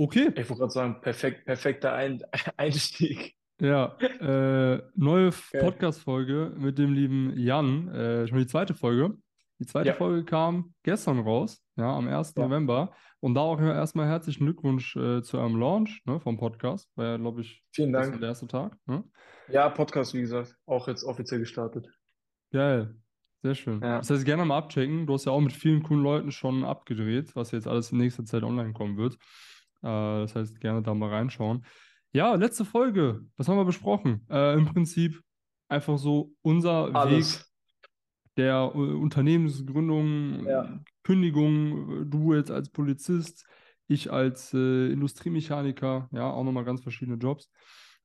Okay, Ich wollte gerade sagen, perfekt, perfekter Ein Einstieg. ja, äh, neue Geil. Podcast-Folge mit dem lieben Jan, äh, schon die zweite Folge. Die zweite Ja, Folge kam gestern raus, ja, am 1. ja. November. Und da auch erstmal herzlichen Glückwunsch äh, zu eurem Launch, ne, vom Podcast. War ja, glaube ich, Vielen Dank. der erste Tag, ne? Ja, Podcast, wie gesagt, auch jetzt offiziell gestartet. Geil, sehr schön. Ja, Das heißt, gerne mal abchecken. Du hast ja auch mit vielen coolen Leuten schon abgedreht, was jetzt alles in nächster Zeit online kommen wird. Äh, das heißt, gerne da mal reinschauen. Ja, letzte Folge. Was haben wir besprochen? Äh, im Prinzip einfach so unser Weg alles. der äh, Unternehmensgründung, Ja, Kündigung, du jetzt als Polizist, ich als äh, Industriemechaniker, ja, auch nochmal ganz verschiedene Jobs.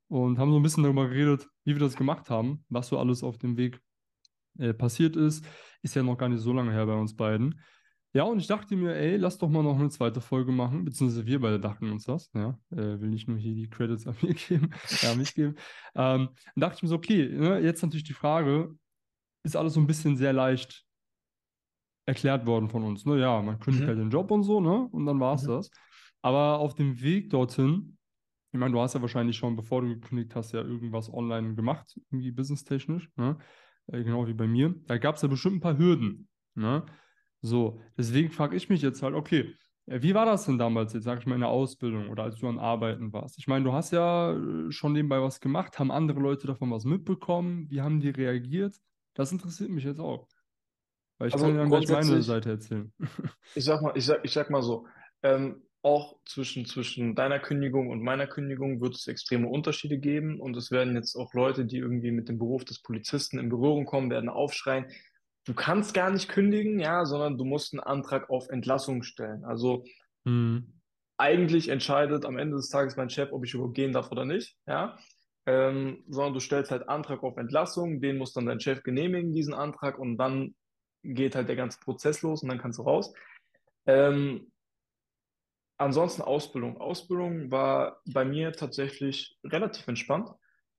Und haben so ein bisschen darüber geredet, wie wir das gemacht haben, was so alles auf dem Weg äh, passiert ist. Ist ja noch gar nicht so lange her bei uns beiden. Ja, und ich dachte mir, ey, lass doch mal noch eine zweite Folge machen, beziehungsweise wir beide dachten uns das, ja. Äh, will nicht nur hier die Credits an mir geben, ja, an mich geben. Ähm, dann dachte ich mir so, okay, ne, jetzt natürlich die Frage, ist alles so ein bisschen sehr leicht erklärt worden von uns. Ne? Ja, man kündigt halt mhm. den Job und so, ne? Und dann war es Mhm. das. Aber auf dem Weg dorthin, ich meine, du hast ja wahrscheinlich schon, bevor du gekündigt hast, ja irgendwas online gemacht, irgendwie businesstechnisch, ne? Äh, genau wie bei mir. Da gab es ja bestimmt ein paar Hürden, ne? So, deswegen frage ich mich jetzt halt, okay, äh, wie war das denn damals jetzt, sag ich mal, in der Ausbildung oder als du an Arbeiten warst? Ich meine, du hast ja äh, schon nebenbei was gemacht, haben andere Leute davon was mitbekommen? Wie haben die reagiert? Das interessiert mich jetzt auch. Weil ich kann dir Also dann gleich meine Seite erzählen. ich sag mal, ich sag, ich sag mal so, ähm, auch zwischen, zwischen deiner Kündigung und meiner Kündigung wird es extreme Unterschiede geben und es werden jetzt auch Leute, die irgendwie mit dem Beruf des Polizisten in Berührung kommen, werden aufschreien, du kannst gar nicht kündigen, ja, sondern du musst einen Antrag auf Entlassung stellen. Also Hm. eigentlich entscheidet am Ende des Tages mein Chef, ob ich überhaupt gehen darf oder nicht, ja. Ähm, sondern du stellst halt Antrag auf Entlassung, den muss dann dein Chef genehmigen, diesen Antrag, und dann geht halt der ganze Prozess los und dann kannst du raus. Ähm, ansonsten Ausbildung. Ausbildung war bei mir tatsächlich relativ entspannt.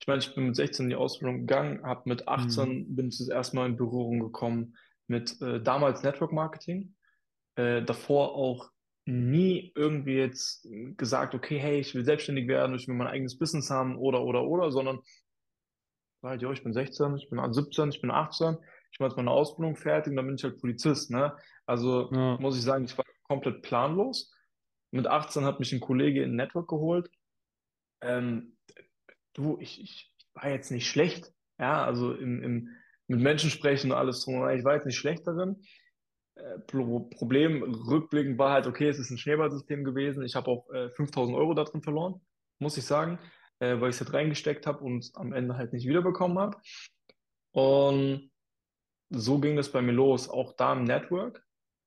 Ich meine, ich bin mit 16 in die Ausbildung gegangen, habe mit Hm. 18 bin ich das erste Mal in Berührung gekommen mit äh, damals Network Marketing äh, davor auch nie irgendwie jetzt gesagt, okay, hey, ich will selbstständig werden, ich will mein eigenes Business haben oder, oder, oder, sondern halt, ja, ich bin 16, ich bin 17, ich bin 18, ich mache jetzt meine Ausbildung fertig und dann bin ich halt Polizist, ne? Also Ja. muss ich sagen, ich war komplett planlos. Mit 18 hat mich ein Kollege in Network geholt. Ähm, du, ich, ich, ich war jetzt nicht schlecht, ja, also im, im, mit Menschen sprechen und alles drum. Ich war jetzt nicht schlecht darin. Äh, Pro Problem rückblickend war halt, okay, es ist ein Schneeballsystem gewesen. Ich habe auch äh, 5000 Euro da drin verloren, muss ich sagen, äh, weil ich es halt reingesteckt habe und am Ende halt nicht wiederbekommen habe. Und so ging das bei mir los, auch da im Network.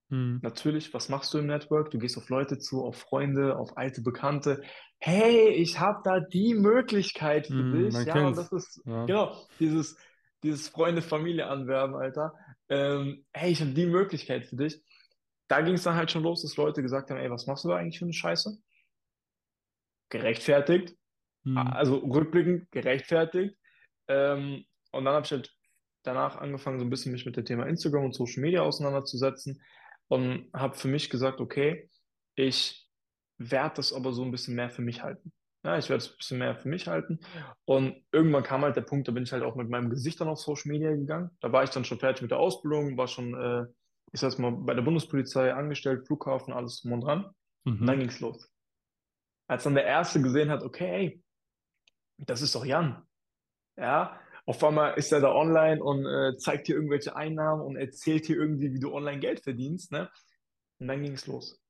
Hm. Natürlich, was machst du im Network? Du gehst auf Leute zu, auf Freunde, auf alte Bekannte. Hey, ich habe da die Möglichkeit für Hm, dich. Ja, und das ist Ja. genau dieses, dieses Freunde, Familie anwerben, Alter. Ähm, hey, ich habe die Möglichkeit für dich. Da ging es dann halt schon los, dass Leute gesagt haben, ey, was machst du da eigentlich für eine Scheiße? Gerechtfertigt. Hm. Also rückblickend gerechtfertigt. Ähm, und dann habe ich halt danach angefangen, so ein bisschen mich mit dem Thema Instagram und Social Media auseinanderzusetzen und habe für mich gesagt, okay, ich werde das aber so ein bisschen mehr für mich halten. Ja, ich werde es ein bisschen mehr für mich halten. Und irgendwann kam halt der Punkt, da bin ich halt auch mit meinem Gesicht dann auf Social Media gegangen. Da war ich dann schon fertig mit der Ausbildung, war schon, äh, ich sag's mal, bei der Bundespolizei angestellt, Flughafen, alles drum und dran. Und dann Mhm. ging's los. Als dann der Erste gesehen hat, okay, ey, das ist doch Jan. Ja, auf einmal ist er da online und äh, zeigt dir irgendwelche Einnahmen und erzählt dir irgendwie, wie du online Geld verdienst, ne? Und dann ging es los.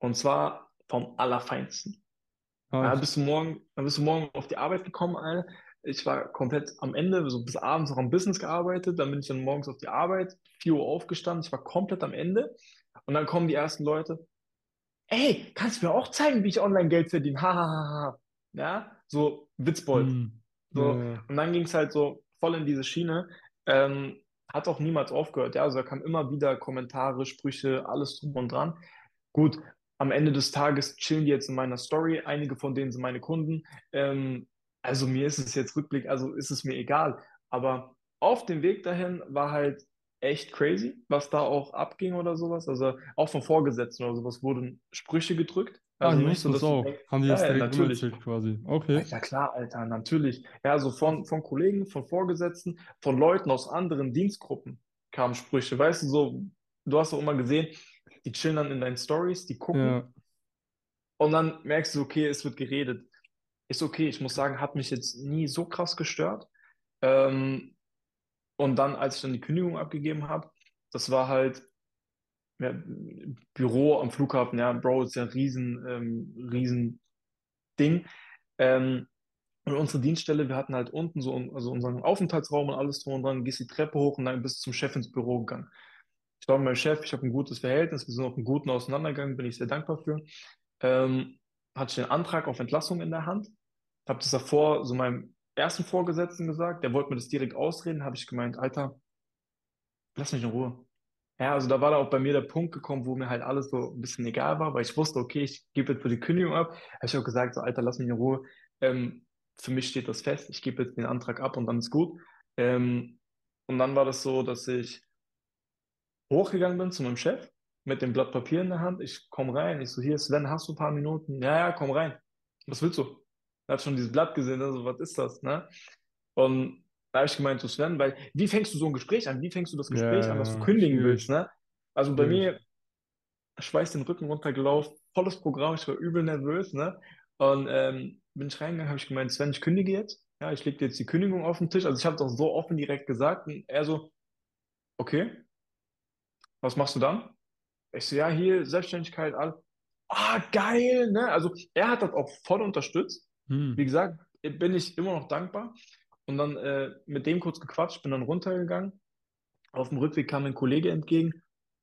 Und zwar vom Allerfeinsten. Ja, Krass. bist du morgen, dann bist du morgen auf die Arbeit gekommen, Alter. Ich war komplett am Ende, so bis abends noch am Business gearbeitet. Dann bin ich dann morgens auf die Arbeit, 4 Uhr aufgestanden. Ich war komplett am Ende. Und dann kommen die ersten Leute. Ey, kannst du mir auch zeigen, wie ich online Geld verdiene? Ha, ha, ha, ha. Ja, so Witzbold. Hm. So, Ja, und dann ging es halt so voll in diese Schiene. Ähm, hat auch niemals aufgehört. Ja, also da kamen immer wieder Kommentare, Sprüche, alles drum und dran. Gut, am Ende des Tages chillen die jetzt in meiner Story. Einige von denen sind meine Kunden. Ähm, also mir ist es jetzt Rückblick, also ist es mir egal. Aber auf dem Weg dahin war halt echt crazy, was da auch abging oder sowas. Also auch von Vorgesetzten oder sowas wurden Sprüche gedrückt. Ah, Also die nicht du auch. denkst, Haben die ja, das ja, direkt natürlich. quasi. Okay. ja, klar, Alter, natürlich. Ja, also von, von Kollegen, von Vorgesetzten, von Leuten aus anderen Dienstgruppen kamen Sprüche. Weißt du, so, du hast auch immer gesehen, die chillen dann in deinen Stories, die gucken Ja. und dann merkst du, okay, es wird geredet. Ist okay, ich muss sagen, hat mich jetzt nie so krass gestört. Ähm, und dann, als ich dann die Kündigung abgegeben habe, das war halt ja, Büro am Flughafen, ja, Bro, ist ja ein riesen, ähm, riesen Ding. Ähm, und unsere Dienststelle, wir hatten halt unten so also unseren Aufenthaltsraum und alles drum und dran, gehst die Treppe hoch und dann bist du zum Chef ins Büro gegangen. Ich mit meinem Chef, ich habe ein gutes Verhältnis, wir sind auch einen guten auseinandergegangen, bin ich sehr dankbar für. Ähm, hatte ich den Antrag auf Entlassung in der Hand, habe das davor so meinem ersten Vorgesetzten gesagt, der wollte mir das direkt ausreden, habe ich gemeint, Alter, lass mich in Ruhe. Ja, also da war da auch bei mir der Punkt gekommen, wo mir halt alles so ein bisschen egal war, weil ich wusste, okay, ich gebe jetzt für die Kündigung ab. Habe ich auch gesagt, so, Alter, lass mich in Ruhe. Ähm, für mich steht das fest, ich gebe jetzt den Antrag ab und dann ist gut. Ähm, und dann war das so, dass ich hochgegangen bin zu meinem Chef mit dem Blatt Papier in der Hand. Ich komme rein, ich so, hier, Sven, hast du ein paar Minuten? Ja, ja, komm rein. Was willst du? Er hat schon dieses Blatt gesehen, also, was ist das, ne? Und da habe ich gemeint zu Sven, weil, wie fängst du so ein Gespräch an? Wie fängst du das Ja, Gespräch an, dass du ja, kündigen schwierig. willst, ne? Also bei Schwierig. mir, Schweiß den Rücken runtergelaufen, volles Programm, ich war übel nervös, ne? Und ähm, bin ich reingegangen, habe ich gemeint, Sven, ich kündige jetzt. Ja, ich lege dir jetzt die Kündigung auf den Tisch. Also ich habe das so offen direkt gesagt. Und er so, okay, was machst du dann? Ich so, ja, hier, Selbstständigkeit, all. Ah, geil, ne? Also er hat das auch voll unterstützt. Hm. Wie gesagt, bin ich immer noch dankbar. Und dann äh, mit dem kurz gequatscht, bin dann runtergegangen. Auf dem Rückweg kam ein Kollege entgegen.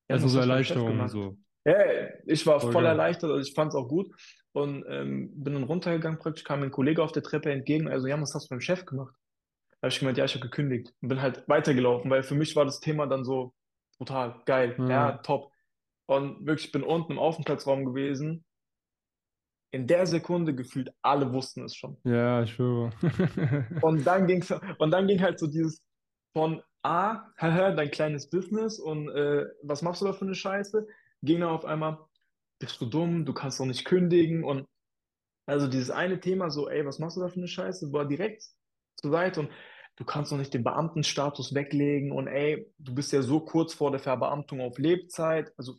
Ja, Also so Erleichterung gemacht? so. Ja, ich war Voll voll erleichtert, also ich fand es auch gut. Und ähm, bin dann runtergegangen, praktisch kam ein Kollege auf der Treppe entgegen. Also, ja, was hast du beim Chef gemacht? Da habe ich gemeint, ja, ich habe gekündigt und bin halt weitergelaufen, weil für mich war das Thema dann so brutal, geil, ja, Ja, top. Und wirklich, ich bin unten im Aufenthaltsraum gewesen. In der Sekunde gefühlt, alle wussten es schon. ja, ich schwöre. Und dann ging's, und dann ging halt so dieses von A, haha, dein kleines Business und äh, was machst du da für eine Scheiße? Ging dann auf einmal, bist du dumm, du kannst doch nicht kündigen und also dieses eine Thema so, ey, was machst du da für eine Scheiße, war direkt zur Seite und du kannst doch nicht den Beamtenstatus weglegen und ey, du bist ja so kurz vor der Verbeamtung auf Lebzeit, also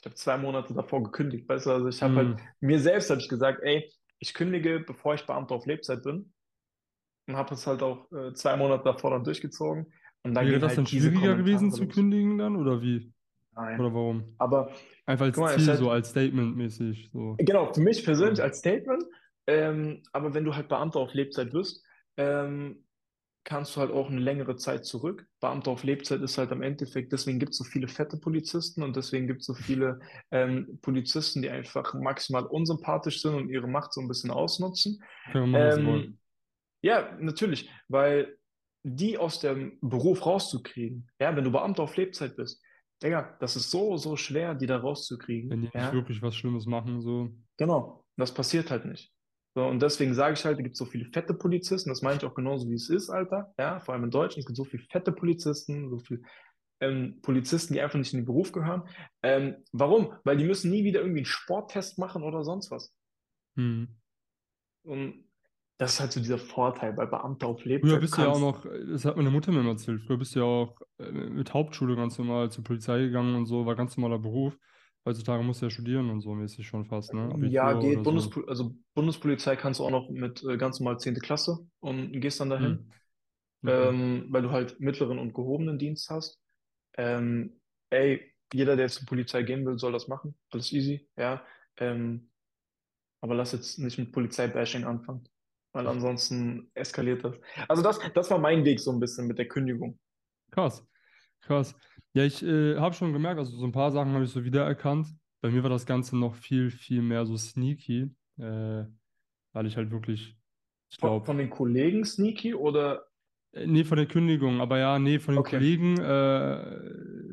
ich habe zwei Monate davor gekündigt, weißt du, also ich habe halt, Hm. mir selbst habe ich gesagt, ey, ich kündige, bevor ich Beamter auf Lebzeit bin und habe es halt auch äh, zwei Monate davor dann durchgezogen und dann Wäre das dann halt diese schwieriger gewesen zu kündigen dann oder wie? Nein, Oder warum? aber Einfach als mal, Ziel, so halt, als Statement mäßig. So. genau, für mich persönlich Ja. als Statement, ähm, aber wenn du halt Beamter auf Lebzeit bist, ähm, kannst du halt auch eine längere Zeit zurück. Beamter auf Lebzeit ist halt am Endeffekt, deswegen gibt es so viele fette Polizisten und deswegen gibt es so viele ähm, Polizisten, die einfach maximal unsympathisch sind und ihre Macht so ein bisschen ausnutzen. Können wir Ähm, wollen. ja, natürlich, weil die aus dem Beruf rauszukriegen, ja, wenn du Beamter auf Lebzeit bist, Digga, das ist so, so schwer, die da Wenn rauszukriegen, die nicht ja. wirklich was Schlimmes machen, so. Genau, das passiert halt nicht. So, und deswegen sage ich halt, es gibt so viele fette Polizisten, das meine ich auch genauso, wie es ist, Alter. Ja, vor allem in Deutschland, es gibt so viele fette Polizisten, so viele ähm, Polizisten, die einfach nicht in den Beruf gehören. Ähm, warum? Weil die müssen nie wieder irgendwie einen Sporttest machen oder sonst was. Hm. Und das ist halt so dieser Vorteil bei Beamter auf Früher Lebzeit. Du bist du ja auch noch, das hat meine Mutter mir immer erzählt, früher bist du ja auch äh, mit Hauptschule ganz normal zur Polizei gegangen und so, war ganz normaler Beruf. Heutzutage musst du ja studieren und so mäßig schon fast, ne? ja, Abitur geht, oder so. Bundespol also Bundespolizei kannst du auch noch mit äh, ganz normal 10. Klasse und gehst dann dahin. Hm. Okay. ähm, weil du halt mittleren und gehobenen Dienst hast. Ähm, ey, jeder, der jetzt zur Polizei gehen will, soll das machen. Alles easy, ja. Ähm, aber lass jetzt nicht mit Polizeibashing anfangen, weil ansonsten eskaliert das. Also das, das war mein Weg so ein bisschen mit der Kündigung. Krass, krass. Ja, ich äh, habe schon gemerkt, also so ein paar Sachen habe ich so wiedererkannt. Bei mir war das Ganze noch viel, viel mehr so sneaky, äh, weil ich halt wirklich, ich Von, glaube, von den Kollegen sneaky oder Äh, Nee, von der Kündigung, aber ja, nee, von den okay. Kollegen äh,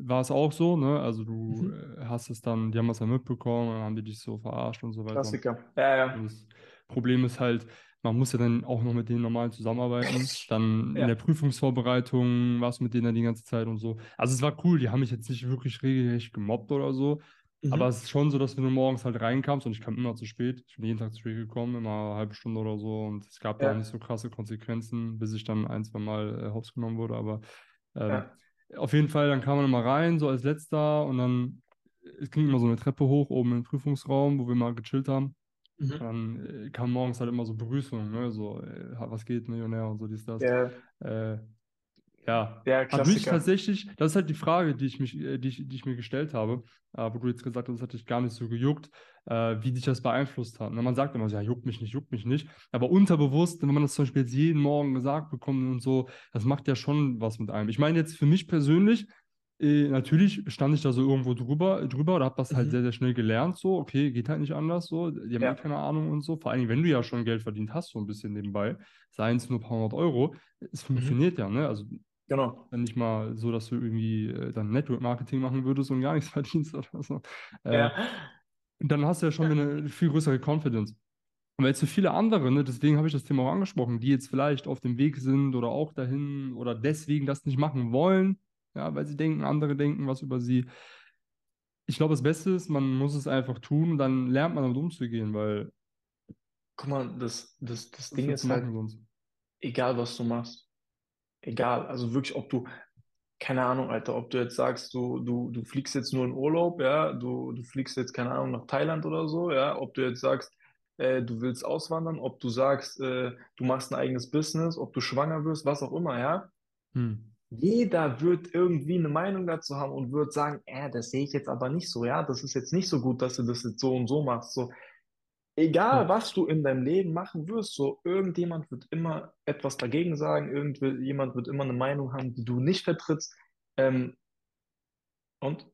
war es auch so, ne? Also du Mhm. äh, hast es dann, die haben es dann mitbekommen, dann haben die dich so verarscht und so weiter. Klassiker. Ja, ja. Und das Problem ist halt, man muss ja dann auch noch mit denen normal zusammenarbeiten. Dann in Ja. der Prüfungsvorbereitung warst du mit denen dann die ganze Zeit und so. Also es war cool, die haben mich jetzt nicht wirklich regelrecht gemobbt oder so, Mhm. Aber es ist schon so, dass wenn du morgens halt reinkamst und ich kam immer zu spät, ich bin jeden Tag zu spät gekommen, immer eine halbe Stunde oder so und es gab da auch Ja, nicht so krasse Konsequenzen, bis ich dann ein, zwei Mal äh, hops genommen wurde, aber ähm, ja. auf jeden Fall, dann kam man immer rein, so als letzter und dann, es ging immer so eine Treppe hoch, oben im Prüfungsraum, wo wir mal gechillt haben. Und Mhm. dann äh, kam morgens halt immer so Begrüßung, ne? So, äh, was geht, Millionär und so dies, das. Ja, Äh, ja, der hat mich tatsächlich, das ist halt die Frage, die ich, mich, äh, die ich, die ich mir gestellt habe, wo du jetzt gesagt hast, das hat dich gar nicht so gejuckt, wie dich das beeinflusst hat. Ne? Man sagt immer so, ja, juckt mich nicht, juckt mich nicht. Aber unterbewusst, wenn man das zum Beispiel jetzt jeden Morgen gesagt bekommt und so, das macht ja schon was mit einem. Ich meine jetzt für mich persönlich, äh, natürlich stand ich da so irgendwo drüber, drüber oder habe das halt Mhm. sehr, sehr schnell gelernt, so, okay, geht halt nicht anders, so, die haben Ja. keine Ahnung und so. Vor allem, wenn du ja schon Geld verdient hast, so ein bisschen nebenbei, seien es nur ein paar hundert Euro, es Mhm. funktioniert ja, ne? Also Genau. nicht mal so, dass du irgendwie äh, dann Network-Marketing machen würdest und gar nichts verdienst oder so. Äh, Ja. dann hast du ja schon eine viel größere Confidence. Aber jetzt für viele andere, ne, deswegen habe ich das Thema auch angesprochen, die jetzt vielleicht auf dem Weg sind oder auch dahin oder deswegen das nicht machen wollen, ja, weil sie denken, andere denken was über sie. Ich glaube, das Beste ist, man muss es einfach tun, dann lernt man damit umzugehen, weil Guck mal, das, das, das Ding ist halt, sonst? egal was du machst, egal, also wirklich, ob du, keine Ahnung, Alter, ob du jetzt sagst, du, du, du fliegst jetzt nur in Urlaub, ja, du, du fliegst jetzt, keine Ahnung, nach Thailand oder so, ja, ob du jetzt sagst, äh, du willst auswandern, ob du sagst, äh, du machst ein eigenes Business, ob du schwanger wirst, was auch immer, ja. Hm. Jeder wird irgendwie eine Meinung dazu haben und wird sagen, äh, das sehe ich jetzt aber nicht so, ja, das ist jetzt nicht so gut, dass du das jetzt so und so machst, so. Egal, Ja. was du in deinem Leben machen wirst, so irgendjemand wird immer etwas dagegen sagen, irgendjemand wird immer eine Meinung haben, die du nicht vertrittst. Ähm, und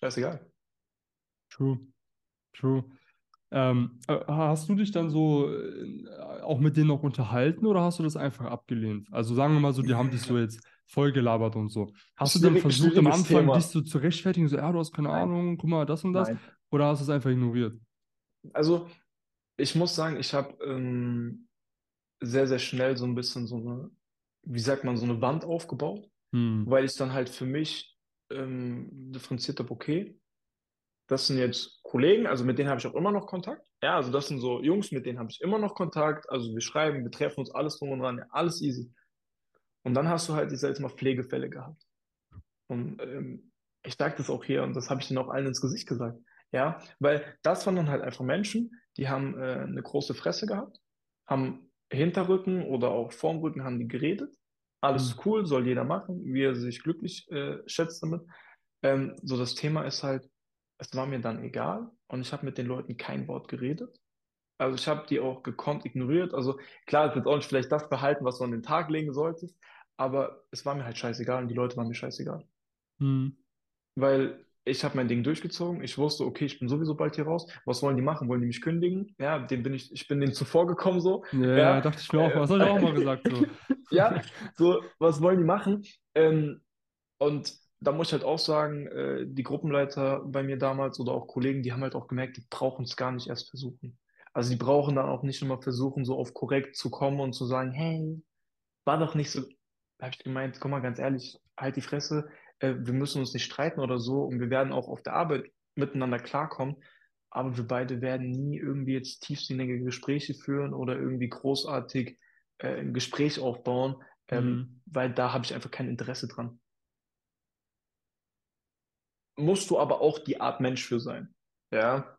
scheißegal. True, true. Ähm, äh, hast du dich dann so äh, auch mit denen noch unterhalten oder hast du das einfach abgelehnt? Also sagen wir mal so, die haben dich so jetzt vollgelabert und so. Hast du dann versucht am Anfang Thema. dich so zu rechtfertigen, so, ja, du hast keine Nein, Ahnung, guck mal, das und das? nein. Oder hast du es einfach ignoriert? Also ich muss sagen, ich habe ähm, sehr, sehr schnell so ein bisschen so eine, wie sagt man, so eine Wand aufgebaut, Hm. weil ich dann halt für mich ähm, differenziert habe, okay, das sind jetzt Kollegen, also mit denen habe ich auch immer noch Kontakt. Ja, also das sind so Jungs, mit denen habe ich immer noch Kontakt. Also wir schreiben, wir treffen uns, alles drum und dran, ja, alles easy. Und dann hast du halt, ich sag jetzt mal, Pflegefälle gehabt. Und ähm, ich sage das auch hier und das habe ich denen auch allen ins Gesicht gesagt. Ja, weil das waren dann halt einfach Menschen, die haben äh, eine große Fresse gehabt, haben Hinterrücken oder auch vorm Rücken haben die geredet. Alles Hm. cool, soll jeder machen, wie er sich glücklich äh, schätzt damit. Ähm, so das Thema ist halt, es war mir dann egal und ich habe mit den Leuten kein Wort geredet. Also ich habe die auch gekonnt ignoriert. Also klar, es wird auch nicht vielleicht das Verhalten, was du an den Tag legen solltest, aber es war mir halt scheißegal und die Leute waren mir scheißegal. Hm. Weil ich habe mein Ding durchgezogen. Ich wusste, okay, ich bin sowieso bald hier raus. Was wollen die machen? Wollen die mich kündigen? Ja, dem bin ich, ich bin denen zuvor gekommen so. Ja, Ja, dachte ich mir auch mal. Das habe ich auch mal gesagt. So. ja, so, was wollen die machen? Ähm, und da muss ich halt auch sagen, äh, die Gruppenleiter bei mir damals oder auch Kollegen, die haben halt auch gemerkt, die brauchen es gar nicht erst versuchen. Also die brauchen dann auch nicht immer versuchen, so auf korrekt zu kommen und zu sagen, hey, war doch nicht so. Da habe ich gemeint, guck mal, ganz ehrlich, halt die Fresse, äh, wir müssen uns nicht streiten oder so und wir werden auch auf der Arbeit miteinander klarkommen, aber wir beide werden nie irgendwie jetzt tiefsinnige Gespräche führen oder irgendwie großartig äh, ein Gespräch aufbauen, ähm, Hm. weil da habe ich einfach kein Interesse dran. Musst du aber auch die Art Mensch für sein. Ja,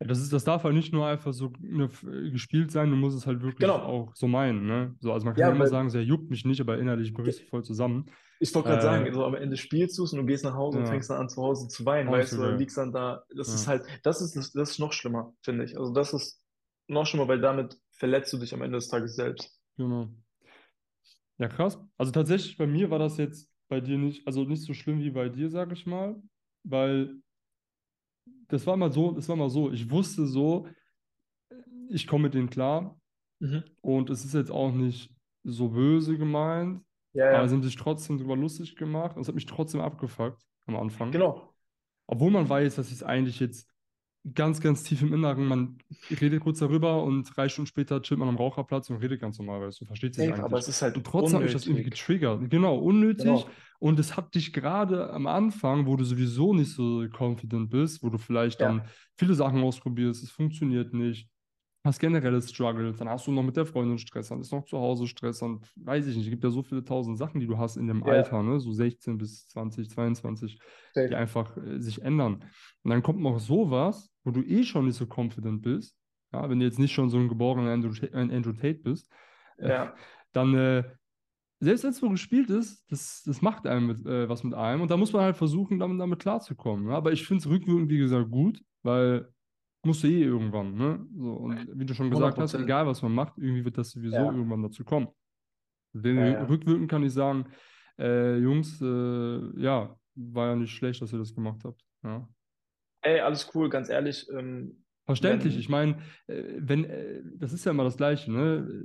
Ja, das ist, das darf halt nicht nur einfach so ne, gespielt sein, du musst es halt wirklich genau. auch so meinen, ne? So, also man kann ja immer sagen, so, juckt mich nicht, aber innerlich brichst du voll zusammen. ich wollte gerade sagen, Äh, so am Ende spielst du es und du gehst nach Hause und ja, fängst dann an zu Hause zu weinen, weißt du, dann liegst dann da. Das ist halt, das ist, das, das ist noch schlimmer, finde ich. Also das ist noch schlimmer, weil damit verletzt du dich am Ende des Tages selbst. genau. Ja, krass. Also tatsächlich bei mir war das jetzt bei dir nicht, also nicht so schlimm wie bei dir, sag ich mal, weil das war mal so, das war mal so, ich wusste so, ich komme mit denen klar Mhm. und es ist jetzt auch nicht so böse gemeint, Ja, aber sie haben ja. sich trotzdem drüber lustig gemacht und es hat mich trotzdem abgefuckt am Anfang. Genau. Obwohl man weiß, dass ich es eigentlich jetzt ganz, ganz tief im Inneren, man redet kurz darüber und drei Stunden später chillt man am Raucherplatz und redet ganz normal, weil du versteht sich Safe, eigentlich. aber es ist halt und trotzdem hat mich das irgendwie getriggert. Genau, unnötig. Genau. Und es hat dich gerade am Anfang, wo du sowieso nicht so confident bist, wo du vielleicht dann Ja. viele Sachen ausprobierst, es funktioniert nicht, hast generelle Struggles, dann hast du noch mit der Freundin Stress, dann ist noch zu Hause Stress, dann weiß ich nicht, es gibt ja so viele tausend Sachen, die du hast in dem Ja. Alter, ne? so 16 bis 20, 22 die Safe. einfach äh, sich ändern. Und dann kommt noch sowas, wo du eh schon nicht so confident bist, ja, wenn du jetzt nicht schon so ein geborener Andrew, Andrew Tate bist, äh, Ja. dann, äh, selbst wenn es so gespielt ist, das, das macht einem mit, äh, was mit einem und da muss man halt versuchen, damit, damit klarzukommen. Ja? Aber ich finde es rückwirkend, wie gesagt, gut, weil musst du eh irgendwann, ne? So, und wie du schon gesagt hast, 100%. egal was man macht, irgendwie wird das sowieso Ja. irgendwann dazu kommen. Den, Ja. Rückwirkend kann ich sagen, äh, Jungs, äh, ja, war ja nicht schlecht, dass ihr das gemacht habt. Ja. Ey, alles cool, ganz ehrlich. Ähm, Verständlich, wenn- ich meine, äh, wenn, äh, das ist ja immer das Gleiche, ne?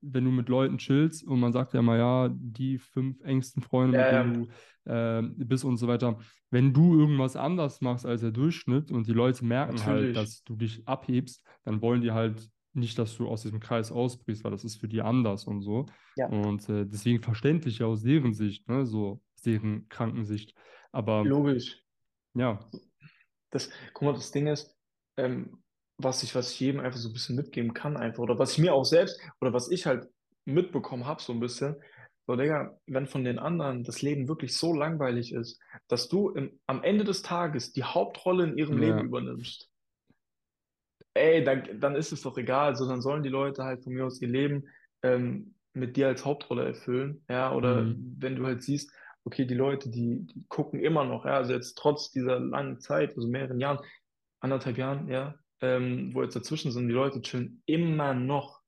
Wenn du mit Leuten chillst und man sagt ja immer, ja, die fünf engsten Freunde, mit denen du äh, bist und so weiter. Wenn du irgendwas anders machst als der Durchschnitt und die Leute merken halt, Natürlich. dass du dich abhebst, dann wollen die halt nicht, dass du aus diesem Kreis ausbrichst, weil das ist für die anders und so. Ja. Und äh, deswegen verständlich ja aus deren Sicht, ne? So aus deren Krankensicht. Aber logisch. ja, Das, guck mal, das Ding ist, ähm, was ich, was ich jedem einfach so ein bisschen mitgeben kann, einfach, oder was ich mir auch selbst, oder was ich halt mitbekommen habe, so ein bisschen, so, Digga, wenn von den anderen das Leben wirklich so langweilig ist, dass du im, am Ende des Tages die Hauptrolle in ihrem Ja. Leben übernimmst, ey, dann, dann ist es doch egal, so, dann sollen die Leute halt von mir aus ihr Leben ähm, mit dir als Hauptrolle erfüllen, ja, oder Mhm. wenn du halt siehst, okay, die Leute, die, die gucken immer noch, ja, also jetzt trotz dieser langen Zeit, also mehreren Jahren, anderthalb Jahren, ja, ähm, wo jetzt dazwischen sind, die Leute chillen immer noch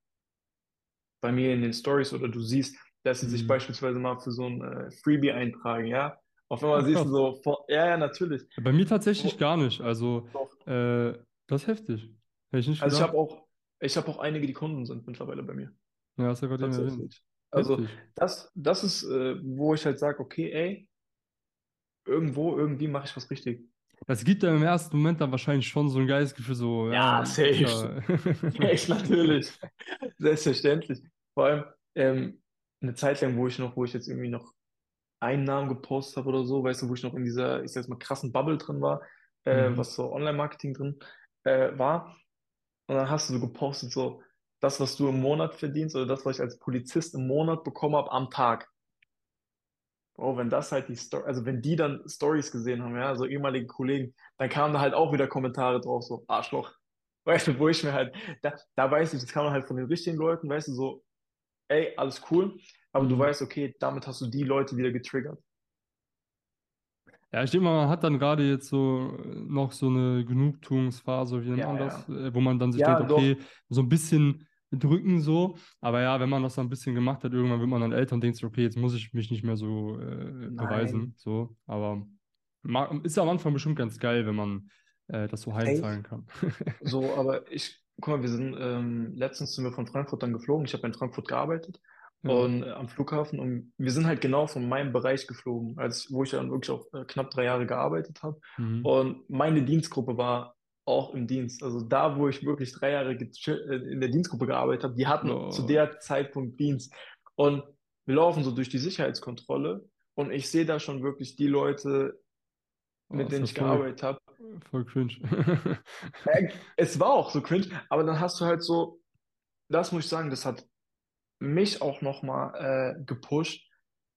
bei mir in den Stories oder du siehst, dass sie sich Mhm. beispielsweise mal für so ein äh, Freebie eintragen, ja. Auf einmal siehst du so, vor, ja, ja, natürlich. Bei mir tatsächlich Wo- gar nicht. Also, äh, das ist heftig. Hätte ich nicht Also ich gedacht. habe auch, ich habe auch einige, die Kunden sind mittlerweile bei mir. Ja, hast du ja gerade erwähnt. Also Heftig. das, das ist, äh, wo ich halt sage, okay, ey, irgendwo, irgendwie mache ich was richtig. Das gibt ja im ersten Moment dann wahrscheinlich schon so ein geiles Gefühl, so, Ja, ja, safe. ja- Echt, natürlich. Selbstverständlich. Vor allem ähm, eine Zeit lang, wo ich noch, wo ich jetzt irgendwie noch Einnahmen gepostet habe oder so, weißt du, wo ich noch in dieser, ich sag jetzt mal, krassen Bubble drin war, äh, Mhm. was so Online-Marketing drin äh, war. Und dann hast du so gepostet, so das, was du im Monat verdienst oder das, was ich als Polizist im Monat bekommen habe am Tag. Oh, wenn das halt die Story, also wenn die dann Stories gesehen haben, ja, so ehemalige Kollegen, dann kamen da halt auch wieder Kommentare drauf, so Arschloch. Weißt du, wo ich mir halt, da, da weiß ich, das kam halt von den richtigen Leuten, weißt du, so, ey, alles cool, aber du Mhm. weißt, okay, damit hast du die Leute wieder getriggert. Ja, ich denke mal, man hat dann gerade jetzt so äh, noch so eine Genugtuungsphase, wie nennt Ja, man ja. das, äh, wo man dann sich Ja, denkt, doch. okay, so ein bisschen drücken so. Aber ja, wenn man das dann ein bisschen gemacht hat, irgendwann wird man dann älter und denkt okay, jetzt muss ich mich nicht mehr so äh, beweisen. So, aber ist am Anfang bestimmt ganz geil, wenn man äh, das so heimzahlen kann. So, aber ich, guck mal, wir sind, ähm, letztens sind wir von Frankfurt dann geflogen. Ich habe in Frankfurt gearbeitet Ja. und äh, am Flughafen und wir sind halt genau von meinem Bereich geflogen, als wo ich dann wirklich auch äh, knapp drei Jahre gearbeitet habe. Mhm. Und meine Dienstgruppe war auch im Dienst. Also da, wo ich wirklich drei Jahre äh, in der Dienstgruppe gearbeitet habe, die hatten Oh. zu der Zeitpunkt Dienst. Und wir laufen so durch die Sicherheitskontrolle und ich sehe da schon wirklich die Leute, mit ist denen ich voll- gearbeitet habe. Voll cringe. Äh, Es war auch so cringe, aber dann hast du halt so, das muss ich sagen, das hat mich auch nochmal äh, gepusht,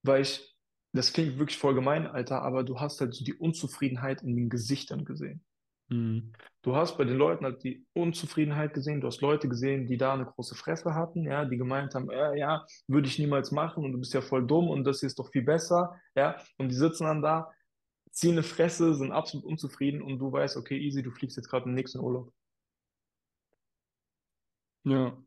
weil ich, das klingt wirklich voll gemein, Alter, aber du hast halt so die Unzufriedenheit in den Gesichtern gesehen. Mhm. Du hast bei den Leuten halt die Unzufriedenheit gesehen, du hast Leute gesehen, die da eine große Fresse hatten, ja, die gemeint haben, äh, ja, würde ich niemals machen und du bist ja voll dumm und das hier ist doch viel besser, ja, und die sitzen dann da, ziehen eine Fresse, sind absolut unzufrieden und du weißt, okay, easy, du fliegst jetzt gerade im nächsten Urlaub. Ja.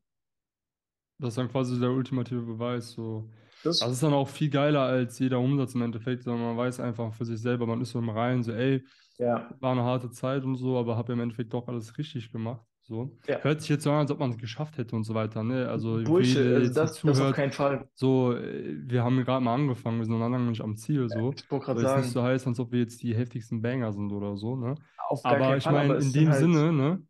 Das ist dann quasi der ultimative Beweis. So. Das, Das ist dann auch viel geiler als jeder Umsatz im Endeffekt, sondern man weiß einfach für sich selber, man ist so im Reinen, so, ey, ja, war eine harte Zeit und so, aber habe im Endeffekt doch alles richtig gemacht. So. Ja. Hört sich jetzt so an, als ob man es geschafft hätte und so weiter, ne? Also, Bullshit, also jetzt hier das, das auf zuhört, keinen Fall. so, äh, wir haben gerade mal angefangen, wir sind noch lange nicht am Ziel, so. Ich wollte gerade Soll jetzt nicht sagen, so heißen, als ob wir jetzt die heftigsten Banger sind oder so, ne? auf Aber ich meine, in es dem halt, Sinne, ne?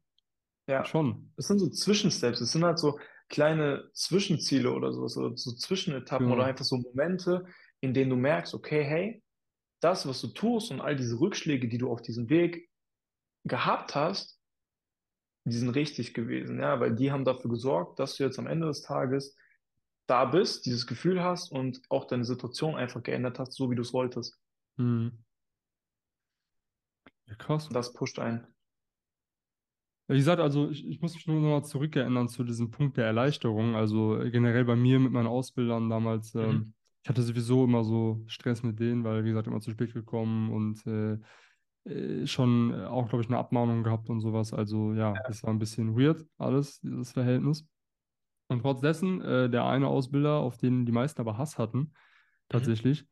ja, Schon. es sind so Zwischensteps, es sind halt so kleine Zwischenziele oder sowas, oder so Zwischenetappen oder Genau. einfach so Momente, in denen du merkst, okay, hey, das, was du tust und all diese Rückschläge, die du auf diesem Weg gehabt hast, die sind richtig gewesen, ja, weil die haben dafür gesorgt, dass du jetzt am Ende des Tages da bist, dieses Gefühl hast und auch deine Situation einfach geändert hast, so wie du es wolltest. Hm. Ja, krass. Das pusht. Ja, Wie gesagt, also ich, ich muss mich nur noch mal zurückerinnern zu diesem Punkt der Erleichterung. Also generell bei mir mit meinen Ausbildern damals, Mhm. ähm, ich hatte sowieso immer so Stress mit denen, weil, wie gesagt, immer zu spät gekommen und äh, schon äh, auch, glaube ich, eine Abmahnung gehabt und sowas. Also ja, das war ein bisschen weird, alles, dieses Verhältnis. Und trotz dessen, äh, der eine Ausbilder, auf den die meisten aber Hass hatten, Mhm. tatsächlich,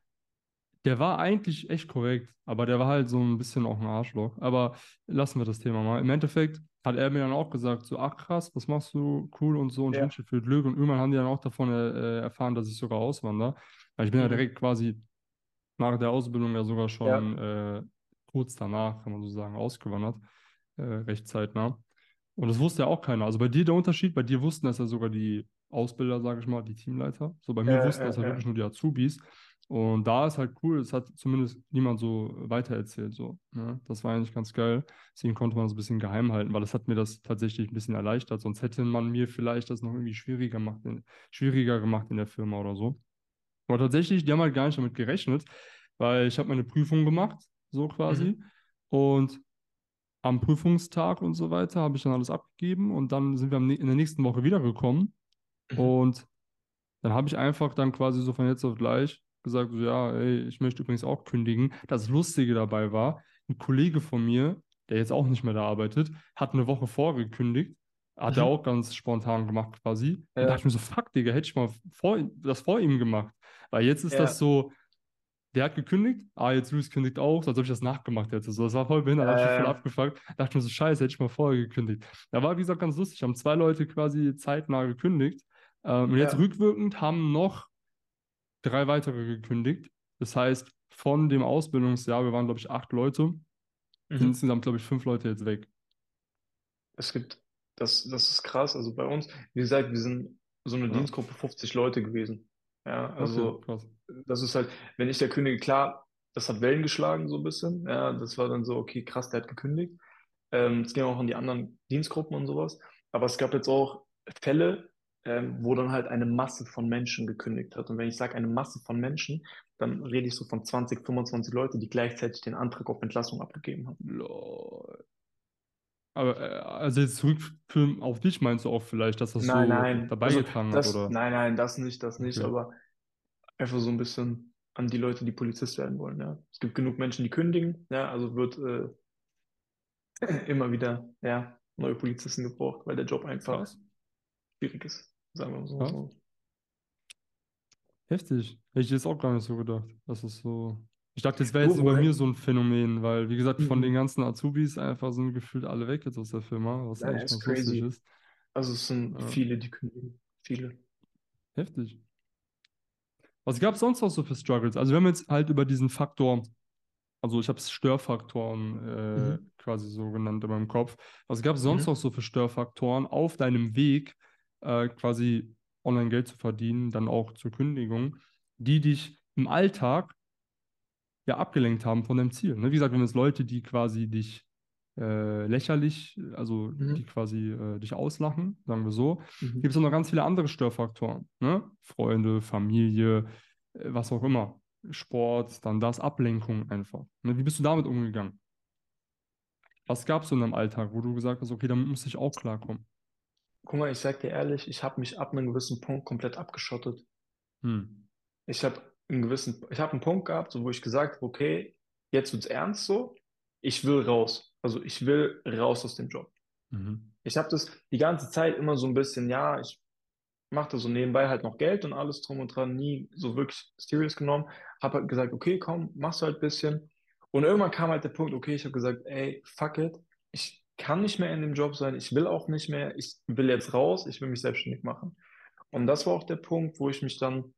der war eigentlich echt korrekt, aber der war halt so ein bisschen auch ein Arschloch. Aber lassen wir das Thema mal. Im Endeffekt hat er mir dann auch gesagt, so, ach krass, was machst du, cool und so und ich Ja. wünsche viel Glück. Und irgendwann haben die dann auch davon äh, erfahren, dass ich sogar auswandere. Weil ich bin ja Mhm. direkt quasi nach der Ausbildung ja sogar Ja. schon äh, kurz danach, kann man so sagen, ausgewandert, äh, recht zeitnah. Und das wusste ja auch keiner. Also bei dir der Unterschied, bei dir wussten das ja sogar die Ausbilder, sage ich mal, die Teamleiter. So bei mir Ja, wussten das ja, ja wirklich nur die Azubis. Und da ist halt cool, es hat zumindest niemand so weitererzählt. So, ne? Das war eigentlich ganz geil. Deswegen konnte man das ein bisschen geheim halten, weil das hat mir das tatsächlich ein bisschen erleichtert. Sonst hätte man mir vielleicht das noch irgendwie schwieriger gemacht, in, schwieriger gemacht in der Firma oder so. Aber tatsächlich, die haben halt gar nicht damit gerechnet, weil ich habe meine Prüfung gemacht, so quasi. Mhm. Und am Prüfungstag und so weiter habe ich dann alles abgegeben und dann sind wir in der nächsten Woche wiedergekommen Mhm. und dann habe ich einfach dann quasi so von jetzt auf gleich gesagt, so, ja, ey, ich möchte übrigens auch kündigen. Das Lustige dabei war, ein Kollege von mir, der jetzt auch nicht mehr da arbeitet, hat eine Woche vorgekündigt, hat er Mhm. auch ganz spontan gemacht quasi. Und da dachte Ja, ich mir so, fuck, Digga, hätte ich mal vor, das vor ihm gemacht. Weil jetzt ist das ja, so, der hat gekündigt, ah, jetzt Luis kündigt auch, so als ob ich das nachgemacht hätte. So, das war voll behindert, hat mich voll äh, abgefuckt. Dachte ich mir so, scheiße, hätte ich mal vorher gekündigt. Da war, wie gesagt, ganz lustig. Haben zwei Leute quasi zeitnah gekündigt. Ähm, und jetzt rückwirkend haben noch drei weitere gekündigt. Das heißt, von dem Ausbildungsjahr, wir waren, glaube ich, acht Leute, sind mhm. insgesamt, glaube ich, fünf Leute jetzt weg. Es gibt, das, das ist krass. Also bei uns, wie gesagt, wir sind so eine Ja, Dienstgruppe 50 Leute gewesen. Ja, okay, also krass. das ist halt, wenn ich der kündige, klar, das hat Wellen geschlagen so ein bisschen. Ja, das war dann so, okay, krass, der hat gekündigt. Ähm, es ging auch an die anderen Dienstgruppen und sowas. Aber es gab jetzt auch Fälle, ähm, wo dann halt eine Masse von Menschen gekündigt hat. Und wenn ich sage eine Masse von Menschen, dann rede ich so von 20, 25 Leute, die gleichzeitig den Antrag auf Entlassung abgegeben haben. Lol. Aber, äh, also jetzt zurückführen auf dich meinst du auch vielleicht, dass das Nein, so nein, dabei also getragen hat, oder? nein, nein, das nicht, das nicht, Okay, aber einfach so ein bisschen an die Leute, die Polizist werden wollen, ja. Es gibt genug Menschen, die kündigen, ja, also wird äh, immer wieder, ja, neue Polizisten gebraucht, weil der Job einfach krass, schwierig ist, sagen wir mal so. Heftig. Hätte ich jetzt auch gar nicht so gedacht. Das ist so. Ich dachte, das wäre jetzt nur bei mir so ein Phänomen, weil, wie gesagt, von den Mhm. ganzen Azubis einfach sind gefühlt alle weg jetzt aus der Firma, was Nein, eigentlich ist ganz crazy. ist. Also es sind Ja, viele, die kündigen. Viele. heftig. Was gab es sonst noch so für Struggles? Also, wir haben jetzt halt über diesen Faktor, also ich habe es Störfaktoren äh, Mhm. quasi so genannt in meinem Kopf. Was gab es sonst Mhm. noch so für Störfaktoren auf deinem Weg, äh, quasi online Geld zu verdienen, dann auch zur Kündigung, die dich im Alltag ja abgelenkt haben von deinem Ziel. Ne? Wie gesagt, wenn es Leute, die quasi dich äh, lächerlich, also die Mhm. quasi äh, dich auslachen, sagen wir so, gibt Mhm. es auch noch ganz viele andere Störfaktoren. Ne? Freunde, Familie, äh, was auch immer. Sport, dann das, Ablenkung einfach. Ne? Wie bist du damit umgegangen? Was gab es in deinem Alltag, wo du gesagt hast, okay, damit muss ich auch klarkommen? Guck mal, ich sag dir ehrlich, ich habe mich ab einem gewissen Punkt komplett abgeschottet. Hm. Ich habe einen gewissen, ich habe einen Punkt gehabt, so, wo ich gesagt habe, okay, jetzt wird's ernst so. Ich will raus. Also ich will raus aus dem Job. Mhm. Ich habe das die ganze Zeit immer so ein bisschen, ja, ich machte so nebenbei halt noch Geld und alles drum und dran, nie so wirklich serious genommen. Habe halt gesagt, okay, komm, machst du halt ein bisschen. Und irgendwann kam halt der Punkt, okay, ich habe gesagt, ey, fuck it, ich kann nicht mehr in dem Job sein, ich will auch nicht mehr, ich will jetzt raus, ich will mich selbstständig machen. Und das war auch der Punkt, wo ich mich dann,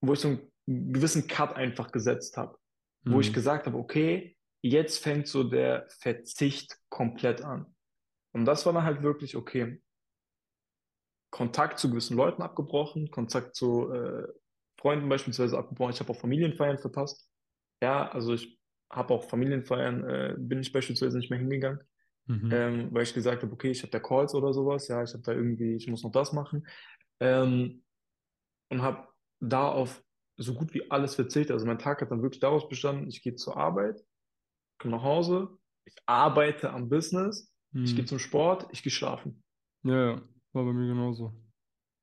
wo ich so einen gewissen Cut einfach gesetzt habe, wo ich Mhm. gesagt habe, okay, jetzt fängt so der Verzicht komplett an. Und das war dann halt wirklich, okay, Kontakt zu gewissen Leuten abgebrochen, Kontakt zu äh, Freunden beispielsweise abgebrochen. Ich habe auch Familienfeiern verpasst. Ja, also ich habe auch Familienfeiern, äh, bin ich beispielsweise nicht mehr hingegangen, Mhm. ähm, weil ich gesagt habe, okay, ich habe da Calls oder sowas, ja, ich habe da irgendwie, ich muss noch das machen. Ähm, und habe da auf so gut wie alles verzichtet. Also mein Tag hat dann wirklich daraus bestanden, ich gehe zur Arbeit, komme nach Hause, ich arbeite am Business, ich gehe Mhm. zum Sport, ich gehe schlafen. Ja, ja, war bei mir genauso.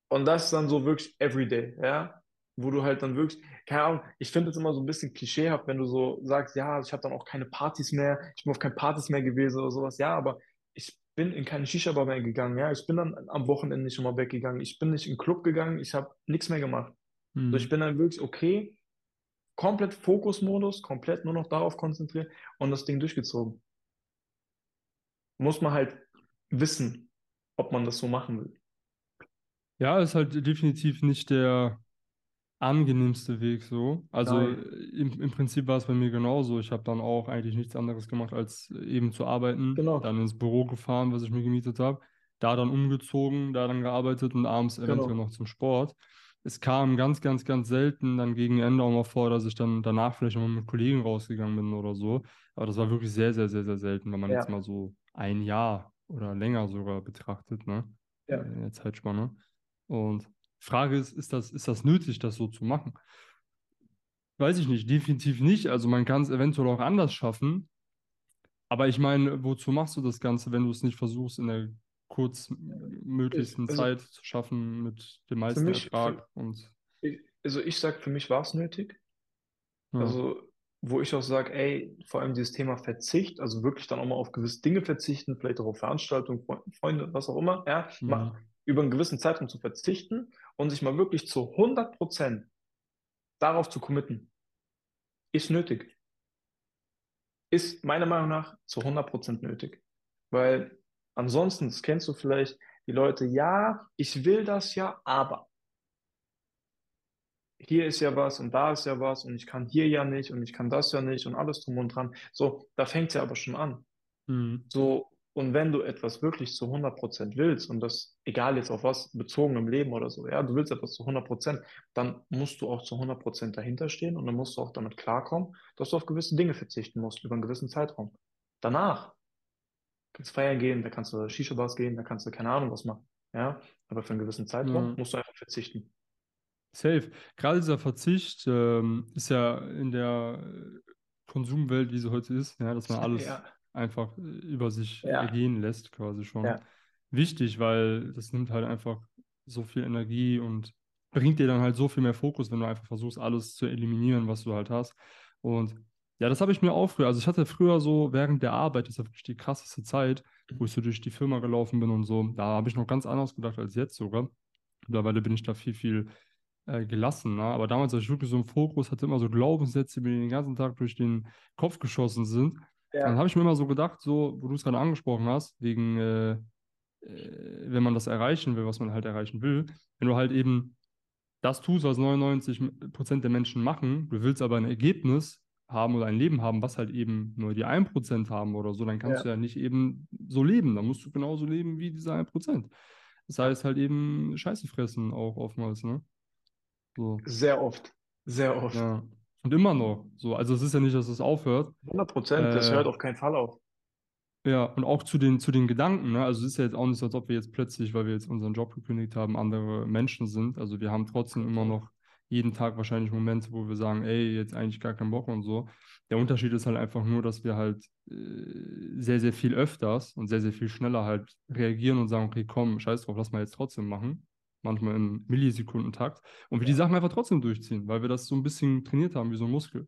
Und das ist dann so wirklich everyday, ja, wo du halt dann wirklich, keine Ahnung, ich finde es immer so ein bisschen klischeehaft, wenn du so sagst, ja, ich habe dann auch keine Partys mehr, ich bin auf keine Partys mehr gewesen oder sowas, ja, aber ich bin in keine Shisha-Bar mehr gegangen, ja, ich bin dann am Wochenende nicht immer weggegangen, ich bin nicht in den Club gegangen, ich habe nichts mehr gemacht. So, ich Mhm. bin dann wirklich okay, komplett Fokusmodus, komplett nur noch darauf konzentriert und das Ding durchgezogen. Muss man halt wissen, ob man das so machen will. Ja, ist halt definitiv nicht der angenehmste Weg so. Also im, im Prinzip war es bei mir genauso. Ich habe dann auch eigentlich nichts anderes gemacht, als eben zu arbeiten, genau, dann ins Büro gefahren, was ich mir gemietet habe, da dann umgezogen, da dann gearbeitet und abends eventuell genau. noch zum Sport. Es kam ganz, ganz, ganz selten dann gegen Ende auch mal vor, dass ich dann danach vielleicht mal mit Kollegen rausgegangen bin oder so. Aber das war wirklich sehr, sehr, sehr, sehr selten, wenn man jetzt Ja, mal so ein Jahr oder länger sogar betrachtet, ne? Ja. In der Zeitspanne. Und Frage ist, ist das, ist das nötig, das so zu machen? Weiß ich nicht, definitiv nicht. Also man kann es eventuell auch anders schaffen. Aber ich meine, wozu machst du das Ganze, wenn du es nicht versuchst, in der kurzmöglichsten also Zeit zu schaffen mit dem für meisten mich, für, Ertrag? Und ich, also ich sag, für mich war es nötig. ja, Also, wo ich auch sage, ey, vor allem dieses Thema Verzicht, also wirklich dann auch mal auf gewisse Dinge verzichten, vielleicht auch auf Veranstaltungen, Fre- Freunde, was auch immer, ja, mal mhm. über einen gewissen Zeitraum zu verzichten und sich mal wirklich zu hundert Prozent darauf zu committen, ist nötig. Ist meiner Meinung nach zu hundert Prozent nötig. Weil ansonsten, das kennst du vielleicht, die Leute, ja, ich will das ja, aber hier ist ja was und da ist ja was und ich kann hier ja nicht und ich kann das ja nicht und alles drum und dran. So, da fängt es ja aber schon an. Mhm. So, und wenn du etwas wirklich zu hundert Prozent willst und das, egal jetzt auf was, bezogen im Leben oder so, ja, du willst etwas zu hundert Prozent, dann musst du auch zu hundert Prozent dahinter stehen und dann musst du auch damit klarkommen, dass du auf gewisse Dinge verzichten musst über einen gewissen Zeitraum. Danach kannst du feiern gehen, da kannst du Shisha-Bars gehen, da kannst du keine Ahnung was machen, ja, aber für einen gewissen Zeitraum Ja. musst du einfach verzichten. Safe. Gerade dieser Verzicht ähm, ist ja in der Konsumwelt, wie sie heute ist, ja, dass man alles Ja, einfach äh, über sich ja, ergehen lässt, quasi schon. Wichtig, weil das nimmt halt einfach so viel Energie und bringt dir dann halt so viel mehr Fokus, wenn du einfach versuchst, alles zu eliminieren, was du halt hast. Und ja, das habe ich mir auch früher. Also ich hatte früher so während der Arbeit, das ist ja wirklich die krasseste Zeit, wo ich so durch die Firma gelaufen bin und so. Da habe ich noch ganz anders gedacht als jetzt sogar. Mittlerweile bin ich da viel, viel äh, gelassen. Ne? Aber damals hatte ich wirklich so einen Fokus, hatte immer so Glaubenssätze, die mir den ganzen Tag durch den Kopf geschossen sind. Und dann Ja, habe ich mir immer so gedacht, so, wo du es gerade angesprochen hast, wegen, äh, äh, wenn man das erreichen will, was man halt erreichen will, wenn du halt eben das tust, was 99% der Menschen machen, du willst aber ein Ergebnis haben oder ein Leben haben, was halt eben nur die 1% haben oder so, dann kannst du ja, ja nicht eben so leben. Dann musst du genauso leben wie diese 1%. Das ja. heißt halt eben Scheiße fressen auch oftmals, ne? So. Sehr oft. Sehr oft. Ja. Und immer noch. So, also es ist ja nicht, dass es aufhört. hundert Prozent, das Äh, hört auf keinen Fall auf. ja, und auch zu den, zu den Gedanken, ne? Also es ist ja jetzt auch nicht so, als ob wir jetzt plötzlich, weil wir jetzt unseren Job gekündigt haben, andere Menschen sind. Also wir haben trotzdem immer Fall. noch jeden Tag wahrscheinlich Momente, wo wir sagen, ey, jetzt eigentlich gar keinen Bock und so. Der Unterschied ist halt einfach nur, dass wir halt äh, sehr, sehr viel öfters und sehr, sehr viel schneller halt reagieren und sagen, okay, komm, scheiß drauf, lass mal jetzt trotzdem machen. Manchmal im Millisekundentakt. Und wir die. Sachen einfach trotzdem durchziehen, weil wir das so ein bisschen trainiert haben, wie so ein Muskel.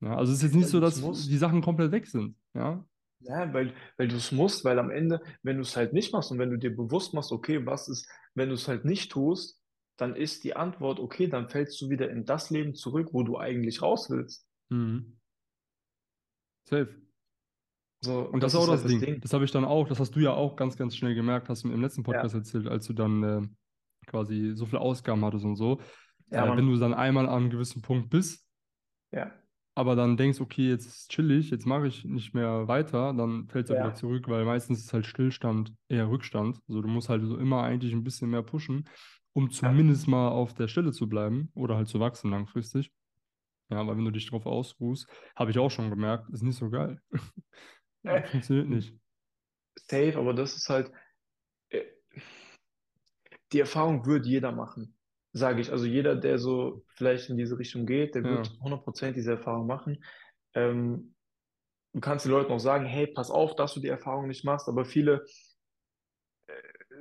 Ja, also es ist jetzt nicht so, dass die. Sachen komplett weg sind. Ja, Ja, weil, weil du es musst, weil am Ende, wenn du es halt nicht machst und wenn du dir bewusst machst, okay, was ist, wenn du es halt nicht tust, dann ist die Antwort, okay, dann fällst du wieder in das Leben zurück, wo du eigentlich raus willst. mhm. Safe. So, Und das, das ist auch das halt das Ding. Ding. Das habe ich dann auch, das hast du ja auch ganz, ganz schnell gemerkt, hast du mir im letzten Ja, Podcast erzählt, als du dann äh, quasi so viele Ausgaben hattest und so. ja, Äh, wenn du dann einmal an einem gewissen Punkt bist, Ja, aber dann denkst, okay, jetzt ist chillig, jetzt mache ich nicht mehr weiter, dann fällt es ja wieder ja, zurück, weil meistens ist halt Stillstand eher Rückstand. Also du musst halt so immer eigentlich ein bisschen mehr pushen, um ja. zumindest mal auf der Stelle zu bleiben oder halt zu wachsen langfristig. Ja, weil wenn du dich drauf ausruhst, habe ich auch schon gemerkt, ist nicht so geil. Äh, Funktioniert nicht. safe, aber das ist halt, äh, die Erfahrung wird jeder machen, sage ich. Also jeder, der so vielleicht in diese Richtung geht, der Ja. wird 100% diese Erfahrung machen. Ähm, du kannst den Leuten auch sagen, hey, pass auf, dass du die Erfahrung nicht machst, aber viele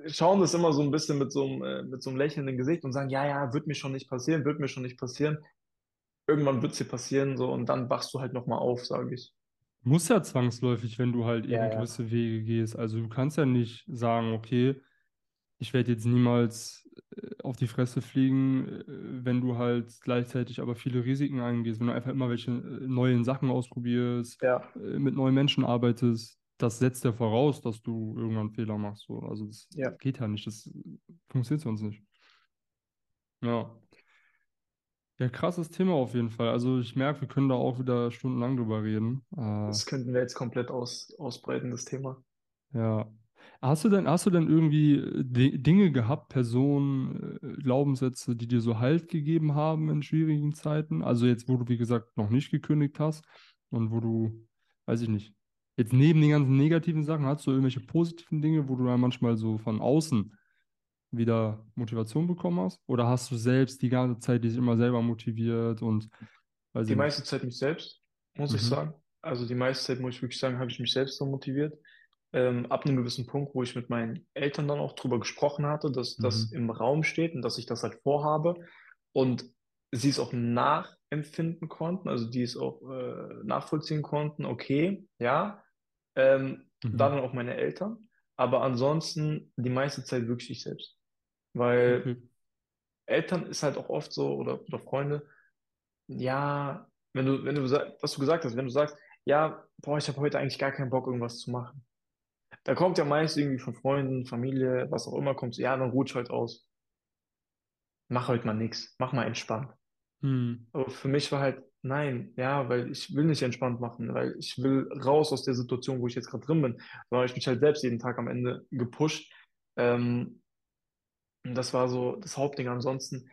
schauen das immer so ein bisschen mit so einem, äh, mit so einem lächelnden Gesicht und sagen, ja, ja, wird mir schon nicht passieren, wird mir schon nicht passieren. Irgendwann wird es dir passieren, so, und dann wachst du halt nochmal auf, sage ich. Muss ja zwangsläufig, wenn du halt Ja, eben ja. gewisse Wege gehst. Also du kannst ja nicht sagen, okay, ich werde jetzt niemals äh, auf die Fresse fliegen, äh, wenn du halt gleichzeitig aber viele Risiken eingehst, wenn du einfach immer welche neuen Sachen ausprobierst, Ja, mit neuen Menschen arbeitest, das setzt ja voraus, dass du irgendwann Fehler machst. So. Also das ja. geht ja nicht, das funktioniert sonst nicht. Ja. Ja, krasses Thema auf jeden Fall. Also ich merke, wir können da auch wieder stundenlang drüber reden. Äh, Das könnten wir jetzt komplett aus, ausbreiten, das Thema. Ja. Hast du denn, hast du denn irgendwie äh, Di- Dinge gehabt, Personen, äh, Glaubenssätze, die dir so Halt gegeben haben in schwierigen Zeiten? Also jetzt, wo du, wie gesagt, noch nicht gekündigt hast und wo du, weiß ich nicht, jetzt neben den ganzen negativen Sachen, hast du irgendwelche positiven Dinge, wo du dann manchmal so von außen wieder Motivation bekommen hast? Oder hast du selbst die ganze Zeit dich immer selber motiviert und, Die ich meiste Zeit mich selbst, muss ich Mhm. sagen. Also die meiste Zeit, muss ich wirklich sagen, habe ich mich selbst so motiviert. Ähm, ab einem gewissen Punkt, wo ich mit meinen Eltern dann auch drüber gesprochen hatte, dass das Mhm. im Raum steht und dass ich das halt vorhabe und sie es auch nachempfinden konnten, also die es auch äh, nachvollziehen konnten, okay, ja, ähm, dann Mhm. auch meine Eltern, aber ansonsten die meiste Zeit wirklich ich selbst, weil Okay. Eltern ist halt auch oft so oder, oder Freunde, ja, wenn du, wenn du, was du gesagt hast, wenn du sagst, ja, boah, ich habe heute eigentlich gar keinen Bock, irgendwas zu machen. Da kommt ja meist irgendwie von Freunden, Familie, was auch immer, kommt so, ja, dann ruhig heute aus. Mach heute mal nichts. Mach mal entspannt. Mhm. Aber für mich war halt, nein, ja, weil ich will nicht entspannt machen, weil ich will raus aus der Situation, wo ich jetzt gerade drin bin. Da habe ich mich halt selbst jeden Tag am Ende gepusht. Ähm, und das war so das Hauptding. Ansonsten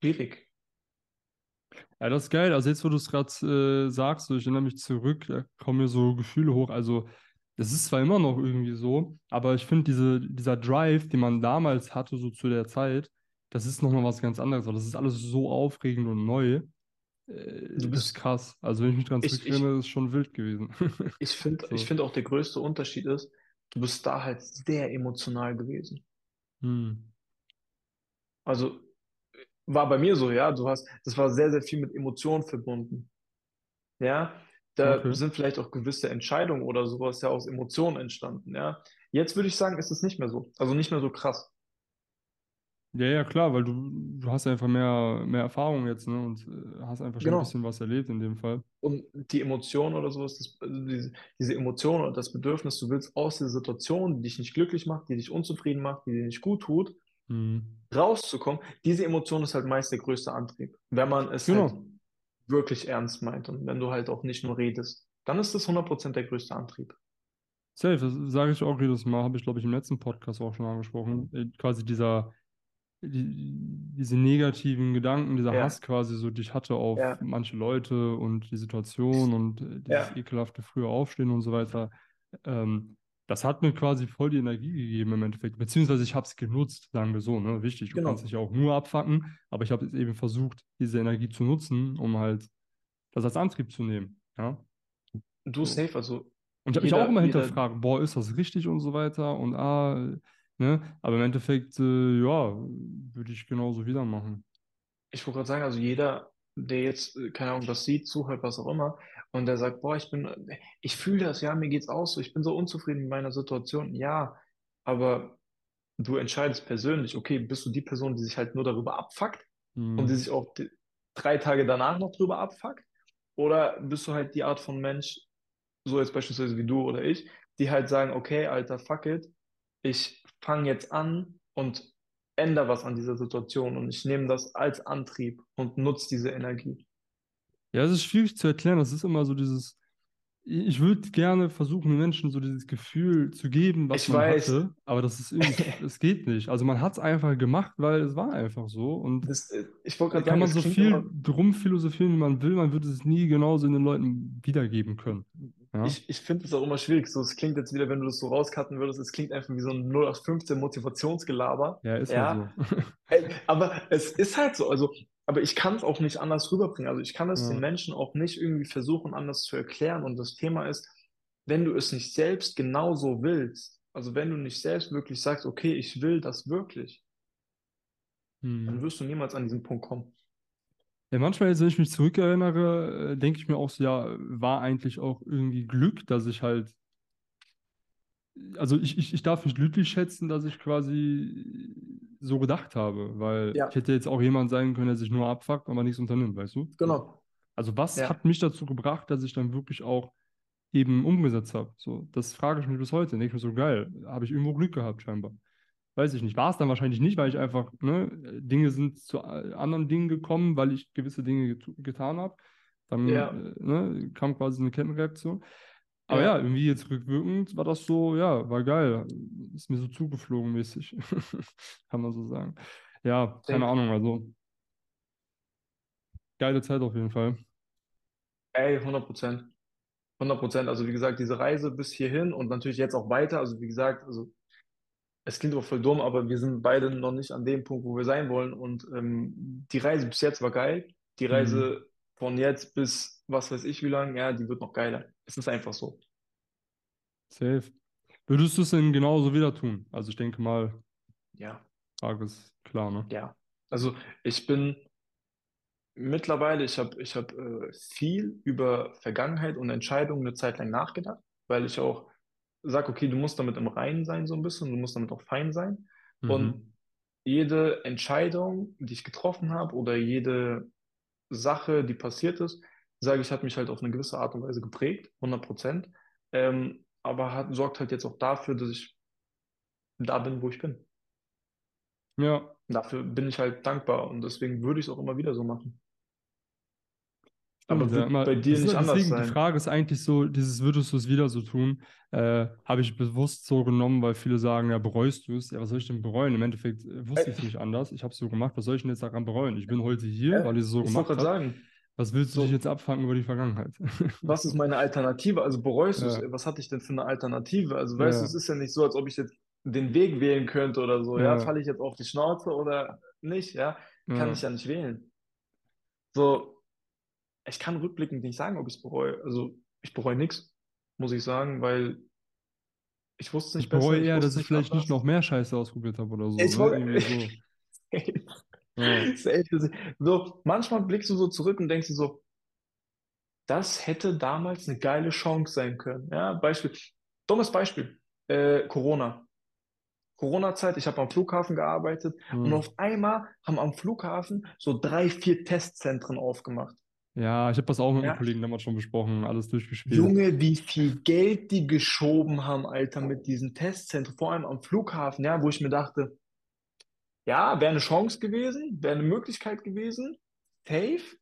schwierig. Ja, das ist geil. Also jetzt, wo du es gerade äh, sagst, so, ich erinnere mich zurück, da kommen mir so Gefühle hoch. Also das ist zwar immer noch irgendwie so, aber ich finde diese, dieser Drive, den man damals hatte, so zu der Zeit, das ist nochmal was ganz anderes. weil Das ist alles so aufregend und neu. Du Äh, das ist bist, krass. Also wenn ich mich dran zurückerinnere, ist schon wild gewesen. ich finde, ich So. finde auch der größte Unterschied ist, du bist da halt sehr emotional gewesen. Hm. Also war bei mir so, ja, du hast, das war sehr, sehr viel mit Emotionen verbunden. Ja, da Okay. sind vielleicht auch gewisse Entscheidungen oder sowas ja aus Emotionen entstanden, ja. Jetzt würde ich sagen, ist es nicht mehr so. Also nicht mehr so krass. Ja, ja, klar, weil du, du hast einfach mehr, mehr Erfahrung jetzt, ne? Und äh, hast einfach schon ein Genau. bisschen was erlebt in dem Fall. Und die Emotion oder sowas, das, also diese, diese Emotion oder das Bedürfnis, du willst aus der Situation, die dich nicht glücklich macht, die dich unzufrieden macht, die dir nicht gut tut, Hm. rauszukommen, diese Emotion ist halt meist der größte Antrieb. Wenn man es halt Genau. wirklich ernst meint und wenn du halt auch nicht nur redest, dann ist das 100% der größte Antrieb. Safe, das sage ich auch jedes Mal, habe ich, glaube ich, im letzten Podcast auch schon angesprochen. Äh, Quasi dieser, die, diese negativen Gedanken, dieser Ja, Hass quasi so, die ich hatte auf ja, manche Leute und die Situation und äh, dieses ja, ekelhafte frühe Aufstehen und so weiter. Ähm, das hat mir quasi voll die Energie gegeben im Endeffekt. Beziehungsweise ich habe es genutzt, sagen wir so, ne? Wichtig, du kannst genau. dich ja auch nur abfacken, aber ich habe es eben versucht, diese Energie zu nutzen, um halt das als Antrieb zu nehmen. Ja, Du so. safe, also Und ich habe mich auch immer hinterfragt, boah, ist das richtig und so weiter und ah, ne? Aber im Endeffekt, äh, ja, würde ich genauso wieder machen. ich wollte gerade sagen, also jeder, der jetzt, äh, keine Ahnung, das sieht, zuhört, was auch immer, und der sagt, boah, ich bin, ich fühle das, ja, mir geht's auch so, ich bin so unzufrieden mit meiner Situation, ja, aber du entscheidest persönlich, okay, bist du die Person, die sich halt nur darüber abfuckt und die sich auch die, drei Tage danach noch drüber abfuckt? Oder bist du halt die Art von Mensch, so jetzt beispielsweise wie du oder ich, die halt sagen, okay, Alter, fuck it, ich fange jetzt an und ändere was an dieser Situation und ich nehme das als Antrieb und nutze diese Energie. Ja, es ist schwierig zu erklären. Das ist immer so dieses, ich würde gerne versuchen, den Menschen so dieses Gefühl zu geben, was Ich man weiß, hatte, aber das ist irgendwie, es geht nicht. Also man hat es einfach gemacht, weil es war einfach so. Und das, ich wollte gerade kann sagen, man so viel drum philosophieren, wie man will, man wird es nie genauso in den Leuten wiedergeben können. Ja, ich, ich finde es auch immer schwierig. So, es klingt jetzt wieder, wenn du das so rauscutten würdest, es klingt einfach wie so ein 0815 Motivationsgelaber. ja, ist halt Ja, so. Ey, aber es ist halt so. Also, aber ich kann es auch nicht anders rüberbringen. Also ich kann es den Ja. Menschen auch nicht irgendwie versuchen, anders zu erklären. Und das Thema ist, wenn du es nicht selbst genauso willst, also wenn du nicht selbst wirklich sagst, okay, ich will das wirklich, dann Hm. wirst du niemals an diesen Punkt kommen. Ja, manchmal, jetzt, wenn ich mich zurückerinnere, äh, denke ich mir auch so, ja, war eigentlich auch irgendwie Glück, dass ich halt, also ich, ich, ich darf mich glücklich schätzen, dass ich quasi so gedacht habe, weil Ja, ich hätte jetzt auch jemand sein können, der sich nur abfuckt, aber nichts unternimmt, weißt du? Genau. Also was Ja, hat mich dazu gebracht, dass ich dann wirklich auch eben umgesetzt habe? So, das frage ich mich bis heute. Denke ich mir so, geil, habe ich irgendwo Glück gehabt scheinbar. Weiß ich nicht. War es dann wahrscheinlich nicht, weil ich einfach, ne, Dinge sind zu äh, anderen Dingen gekommen, weil ich gewisse Dinge get getan habe. Dann ja, äh, ne, kam quasi eine Kettenreaktion. Aber ja, ja. irgendwie jetzt rückwirkend war das so, ja, war geil. Ist mir so zugeflogen mäßig. Kann man so sagen. Ja, keine Safe. Ahnung, also geile Zeit auf jeden Fall. Ey, 100 Prozent. 100 Prozent. Also wie gesagt, diese Reise bis hierhin und natürlich jetzt auch weiter. Also wie gesagt, also es klingt auch voll dumm, aber wir sind beide noch nicht an dem Punkt, wo wir sein wollen. Und ähm, die Reise bis jetzt war geil. Die Mhm. Reise von jetzt bis was weiß ich wie lang, ja, die wird noch geiler. Es ist einfach so. Safe. Würdest du es denn genauso wieder tun? Also ich denke mal, Ja, Frage ist klar, ne? ja. Also ich bin mittlerweile, ich habe ich hab, äh, viel über Vergangenheit und Entscheidungen eine Zeit lang nachgedacht, weil ich auch sage, okay, du musst damit im Reinen sein so ein bisschen, du musst damit auch fein sein. Mhm. Und jede Entscheidung, die ich getroffen habe oder jede Sache, die passiert ist, sage ich, hat mich halt auf eine gewisse Art und Weise geprägt, 100 Prozent. Ähm, aber hat, sorgt halt jetzt auch dafür, dass ich da bin, wo ich bin. Ja, Dafür bin ich halt dankbar und deswegen würde ich es auch immer wieder so machen. Aber Ja, immer, bei das dir ist, nicht anders deswegen, die sein. Frage ist eigentlich so, dieses würdest du es wieder so tun, äh, habe ich bewusst so genommen, weil viele sagen, ja, bereust du es? Ja, was soll ich denn bereuen? Im Endeffekt äh, wusste ich es Äh, nicht anders. Ich habe es so gemacht. Was soll ich denn jetzt daran bereuen? Ich bin heute hier, äh, weil ich es so ich gemacht gerade habe. sagen, Was willst du dich jetzt abfangen über die Vergangenheit? was ist meine Alternative? Also bereust du es? Ja, Was hatte ich denn für eine Alternative? Also weißt du, ja, es ist ja nicht so, als ob ich jetzt den Weg wählen könnte oder so, ja, ja, falle ich jetzt auf die Schnauze oder nicht, ja, kann ich ja. ja nicht wählen. So, ich kann rückblickend nicht sagen, ob ich es bereue. Also ich bereue nichts, muss ich sagen, weil ich wusste es Ich nicht besser, bereue ich eher, dass ich vielleicht nicht noch anders. mehr Scheiße ausprobiert habe oder so, Ich ne? so. Ja. So, manchmal blickst du so zurück und denkst dir so, das hätte damals eine geile Chance sein können. Ja, Beispiel, dummes Beispiel, äh, Corona. Corona-Zeit, ich habe am Flughafen gearbeitet und hm. auf einmal haben am Flughafen so drei, vier Testzentren aufgemacht. Ja, ich habe das auch mit einem Ja, Kollegen damals schon besprochen, alles durchgespielt. Junge, wie viel Geld die geschoben haben, Alter, mit diesen Testzentren, vor allem am Flughafen, ja, wo ich mir dachte, ja, wäre eine Chance gewesen, wäre eine Möglichkeit gewesen, safe,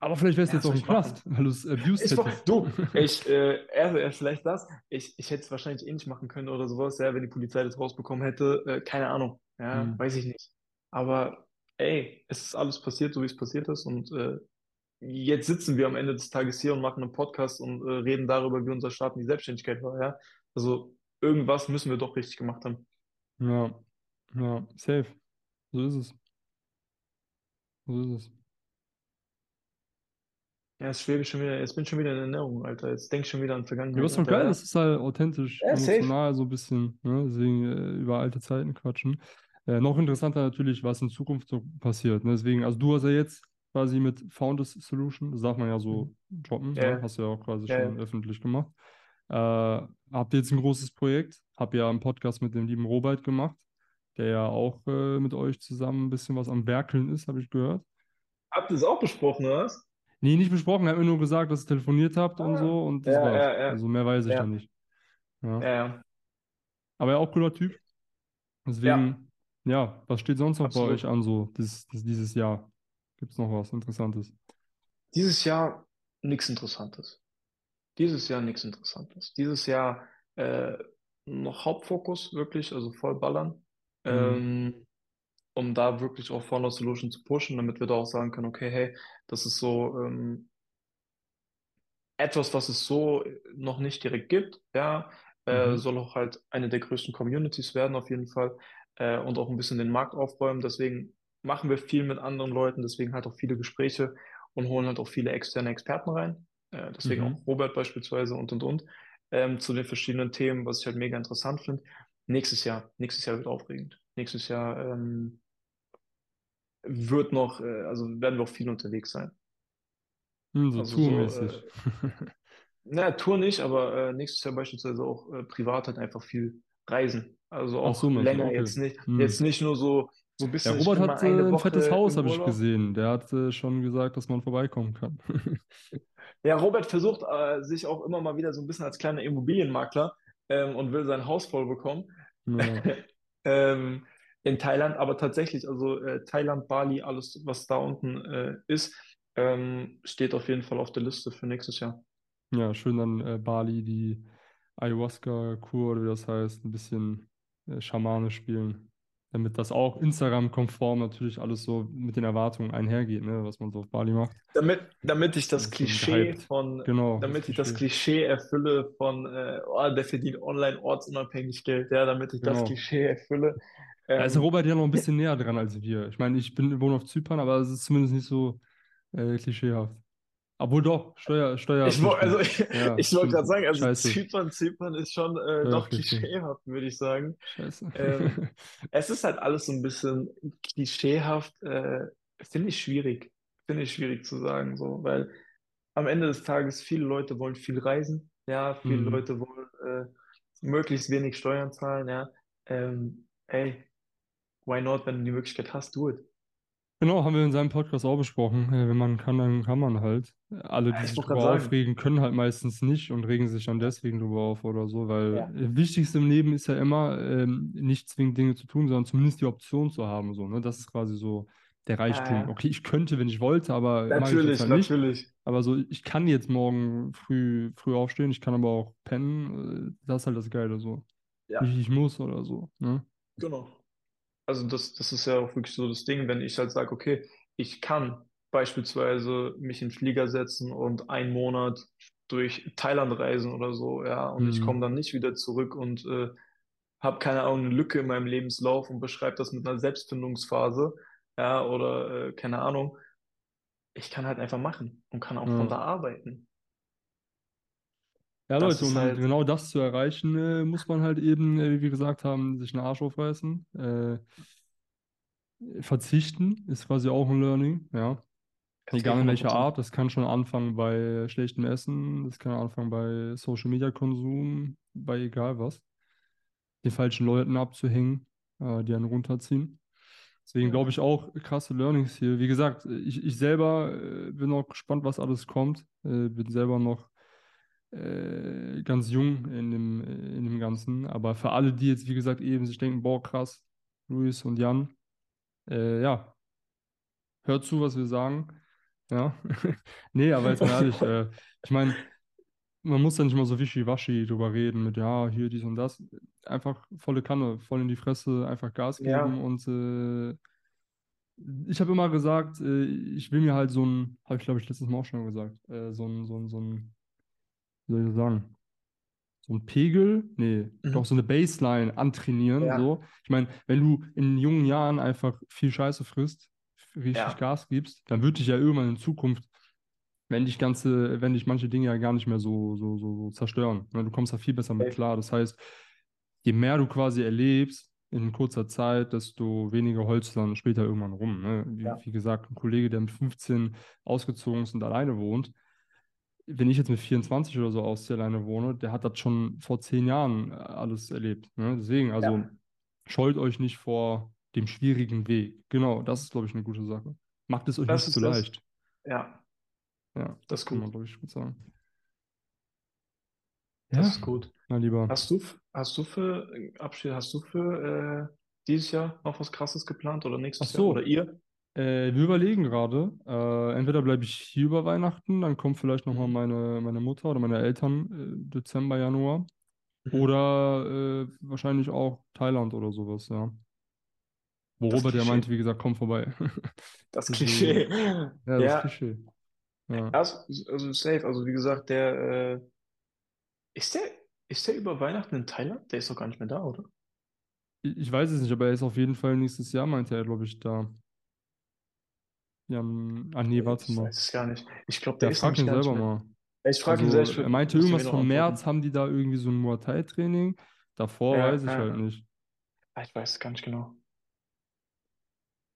Aber vielleicht wärst du ja, jetzt auch im? Knast, weil du es abused Ich, hättest. du, ich, äh, erst, erst vielleicht das, ich, ich hätte es wahrscheinlich eh nicht machen können oder sowas, ja, wenn die Polizei das rausbekommen hätte, äh, keine Ahnung, ja, Hm. weiß ich nicht. Aber, ey, es ist alles passiert, so wie es passiert ist und äh, jetzt sitzen wir am Ende des Tages hier und machen einen Podcast und äh, reden darüber, wie unser Start in die Selbstständigkeit war, ja. Also irgendwas müssen wir doch richtig gemacht haben. Ja, ja, safe. So ist es. So ist es. Ja, schwebe ich schon wieder, jetzt bin ich schon wieder in Erinnerung, Alter. Jetzt denke ich schon wieder an Vergangenheit, ist doch Alter. geil, das ist halt authentisch, ja safe. emotional so ein bisschen, ne? Deswegen äh, über alte Zeiten quatschen. Äh, noch interessanter natürlich, was in Zukunft so passiert. Ne? Deswegen, also du hast ja jetzt quasi mit Founders Solution, das darf man ja so Mhm. droppen, ne? Ja, Hast du ja auch quasi ja, schon ja. öffentlich gemacht. Äh, habt ihr jetzt ein großes Projekt? Hab ja einen Podcast mit dem lieben Robert gemacht, der ja auch äh, mit euch zusammen ein bisschen was am Werkeln ist, habe ich gehört. Habt ihr es auch besprochen, oder was? Nee, nicht besprochen. Er hat mir nur gesagt, dass ihr telefoniert habt und Ah, so und das ja, war's. ja, ja. Also mehr weiß ich Ja. da nicht. Ja. Ja, ja, Aber er auch cooler Typ. Deswegen, ja, was steht sonst noch bei Absolut. euch an so dieses, dieses Jahr? Gibt es noch was Interessantes? Dieses Jahr nichts Interessantes. Dieses Jahr nichts Interessantes. Dieses Jahr äh, noch Hauptfokus wirklich, also voll ballern, Mhm. ähm, um da wirklich auch Founder Solution zu pushen, damit wir da auch sagen können, okay, hey, das ist so ähm, etwas, was es so noch nicht direkt gibt, ja, äh, Mhm. soll auch halt eine der größten Communities werden auf jeden Fall äh, und auch ein bisschen den Markt aufräumen. Deswegen machen wir viel mit anderen Leuten, deswegen halt auch viele Gespräche und holen halt auch viele externe Experten rein. Äh, deswegen Mhm. auch Robert beispielsweise und und und ähm, zu den verschiedenen Themen, was ich halt mega interessant finde. Nächstes Jahr, nächstes Jahr wird aufregend. Nächstes Jahr ähm, wird noch, äh, also werden wir auch viel unterwegs sein. Hm, so Also so, tourmäßig. Na, Tour nicht, aber äh, nächstes Jahr beispielsweise auch äh, privat halt einfach viel reisen. Also so, auch du, länger okay. jetzt nicht, Hm. jetzt nicht nur so, so ich Robert hat ein Woche fettes Haus, habe ich gesehen. Der hat äh, schon gesagt, dass man vorbeikommen kann. Ja, Robert versucht äh, sich auch immer mal wieder so ein bisschen als kleiner Immobilienmakler ähm, und will sein Haus voll bekommen Ja. ähm, in Thailand. Aber tatsächlich, also äh, Thailand, Bali, alles, was da unten äh, ist, ähm, steht auf jeden Fall auf der Liste für nächstes Jahr. Ja, schön dann äh, Bali, die Ayahuasca-Kur oder wie das heißt, ein bisschen äh, Schamane spielen. Damit das auch Instagram-konform natürlich alles so mit den Erwartungen einhergeht, ne, was man so auf Bali macht. Damit, damit ich das So Klischee gehypt. von, Genau, das damit ich das Klischee. Klischee erfülle von, äh, oh, der verdient online ortsunabhängig Geld, ja, damit ich das Genau. Klischee erfülle. Da ist Ähm, Robert ja noch ein bisschen näher dran als wir. Ich meine, ich bin, wohne auf Zypern, aber es ist zumindest nicht so äh, klischeehaft. Obwohl doch, Steuer, ich wollte, Steuerpflichtig. also ich, Ja, ich wollte gerade sagen, also Scheiße. Zypern, Zypern ist schon äh, doch klischeehaft, würde ich sagen. Ähm, es ist halt alles so ein bisschen klischeehaft, äh, finde ich schwierig, finde ich schwierig zu sagen, so, weil am Ende des Tages viele Leute wollen viel reisen, ja, viele Mhm. Leute wollen äh, möglichst wenig Steuern zahlen, ja. Ähm, ey, why not, wenn du die Möglichkeit hast, do it. Genau, haben wir in seinem Podcast auch besprochen. Äh, Wenn man kann, dann kann man halt. Alle, die Ich sich drüber sagen, aufregen, können halt meistens nicht und regen sich dann ja, deswegen drüber auf oder so, weil ja, äh, Wichtigste im Leben ist ja immer, ähm, nicht zwingend Dinge zu tun, sondern zumindest die Option zu haben. So, ne? Das ist quasi so der Reichtum. äh, Okay, ich könnte, wenn ich wollte, aber ich natürlich, halt nicht. natürlich, Aber so, ich kann jetzt morgen früh, früh aufstehen, ich kann aber auch pennen. äh, Das ist halt das Geile so. ja, Nicht, ich muss oder so. Ne? genau. Also das, das ist ja auch wirklich so das Ding, wenn ich halt sage, okay, ich kann beispielsweise mich in den Flieger setzen und einen Monat durch Thailand reisen oder so, ja, und ich komme Mhm. dann nicht wieder zurück und äh, habe keine Ahnung, eine Lücke in meinem Lebenslauf und beschreibe das mit einer Selbstfindungsphase, ja, oder äh, keine Ahnung. Ich kann halt einfach machen und kann auch von Ja. da arbeiten. Ja, Das Leute, um halt, genau das zu erreichen, äh, muss man halt eben, äh, wie wir gesagt haben, sich einen Arsch aufreißen. Äh, verzichten ist quasi auch ein Learning, ja. safe Egal in 100 welcher. Art, das kann schon anfangen bei schlechtem Essen, das kann anfangen bei Social Media Konsum, bei egal was. Den falschen Leuten abzuhängen, äh, die einen runterziehen. Deswegen glaube ich auch krasse Learnings hier. Wie gesagt, ich, ich selber äh, bin auch gespannt, was alles kommt. Äh, bin selber noch äh, ganz jung in dem, äh, in dem Ganzen. Aber für alle, die jetzt, wie gesagt, eben sich denken, boah, krass, Luis und Jan, äh, ja, hört zu, was wir sagen. Ja. Nee, aber jetzt mal ehrlich, äh, ich meine, man muss da nicht mal so wischiwaschi drüber reden mit, ja, hier dies und das. Einfach volle Kanne, voll in die Fresse, einfach Gas geben ja, und äh, ich habe immer gesagt, ich will mir halt so ein, habe ich glaube ich letztes Mal auch schon gesagt, so ein, so ein, so ein, wie soll ich das sagen, so ein Pegel, nee, doch mhm. so eine Baseline antrainieren, Ja, so. Ich meine, wenn du in jungen Jahren einfach viel Scheiße frisst, richtig ja, Gas gibst, dann wird dich ja irgendwann in Zukunft, wenn dich ganze, wenn dich manche Dinge ja gar nicht mehr so, so, so, so zerstören. Ne? Du kommst da viel besser mit klar. Das heißt, je mehr du quasi erlebst in kurzer Zeit, desto weniger holst du dann später irgendwann rum. Ne? Wie, Ja, wie gesagt, ein Kollege, der mit 15 ausgezogen ist und alleine wohnt, wenn ich jetzt mit 24 oder so ausziehe, alleine wohne, der hat das schon vor zehn Jahren äh, alles erlebt. Ne? Deswegen, also ja, scheut euch nicht vor dem schwierigen Weg. Genau, das ist, glaube ich, eine gute Sache. Macht es euch das nicht zu das. leicht. Ja, Ja, Das ist kann man, gut. glaube ich, gut sagen. Das Ja, ist gut. mein Lieber. Hast du, hast du für Abschied, hast du für äh, dieses Jahr noch was Krasses geplant oder nächstes Jahr? Oder so, ihr? Äh, wir überlegen gerade, äh, entweder bleibe ich hier über Weihnachten, dann kommt vielleicht nochmal Mhm. meine, meine Mutter oder meine Eltern äh, Dezember, Januar. Mhm. Oder äh, wahrscheinlich auch Thailand oder sowas, ja. Wo Das Robert ja meinte, wie gesagt, komm vorbei. Das Klischee. Ja, das Ja, Klischee. Ja. also, also safe. Also wie gesagt, der äh, ist der ist der über Weihnachten in Thailand? Der ist doch gar nicht mehr da, oder? Ich weiß es nicht, aber er ist auf jeden Fall nächstes Jahr, meinte er, glaube ich, da. Jan, ah nee, warte Ich mal. weiß es gar nicht. Ich glaube, der Ja, ist frag ihn selber mal. Ja, Ich frage ihn Also, selbst. er meinte irgendwas vom. März haben die da irgendwie so ein Muay Thai-Training. Davor Ja, weiß ich ja. halt nicht. Ah, Ich weiß es gar nicht genau.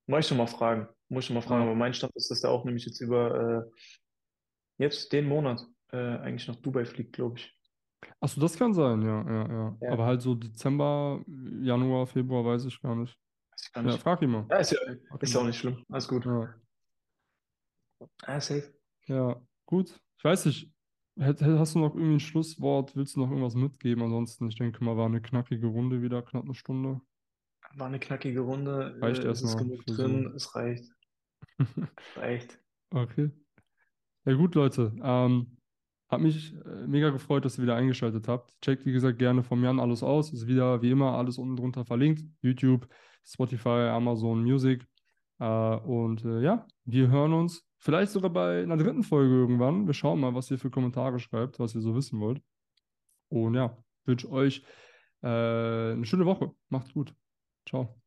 Muss ich noch mal fragen. Muss ich mal fragen. Ja. Aber mein Stand ist, dass der auch nämlich jetzt über äh, jetzt den Monat äh, eigentlich nach Dubai fliegt, glaube ich. Achso, das kann sein, ja, ja, ja. Ja. Aber halt so Dezember, Januar, Februar weiß ich gar nicht. Weiß ich gar Ja, nicht. frag ihn mal. Ja, ist ja, ist ihn ja auch nicht schlimm. Alles gut. Ja, Ah, safe. ja, gut. Ich weiß nicht. Hast du noch irgendwie ein Schlusswort? Willst du noch irgendwas mitgeben? Ansonsten, ich denke mal, war eine knackige Runde wieder, knapp eine Stunde. War eine knackige Runde. Reicht Äh, es erstmal genug drin. so. Es reicht. Reicht. Okay. Ja gut, Leute. Ähm, hat mich äh, mega gefreut, dass ihr wieder eingeschaltet habt. Checkt, wie gesagt, gerne vom Jan alles aus. Ist wieder, wie immer, alles unten drunter verlinkt. YouTube, Spotify, Amazon Music. Äh, und äh, ja, wir hören uns vielleicht sogar bei einer dritten Folge irgendwann. Wir schauen mal, was ihr für Kommentare schreibt, was ihr so wissen wollt. Und ja, wünsche euch äh, eine schöne Woche. Macht's gut. Ciao.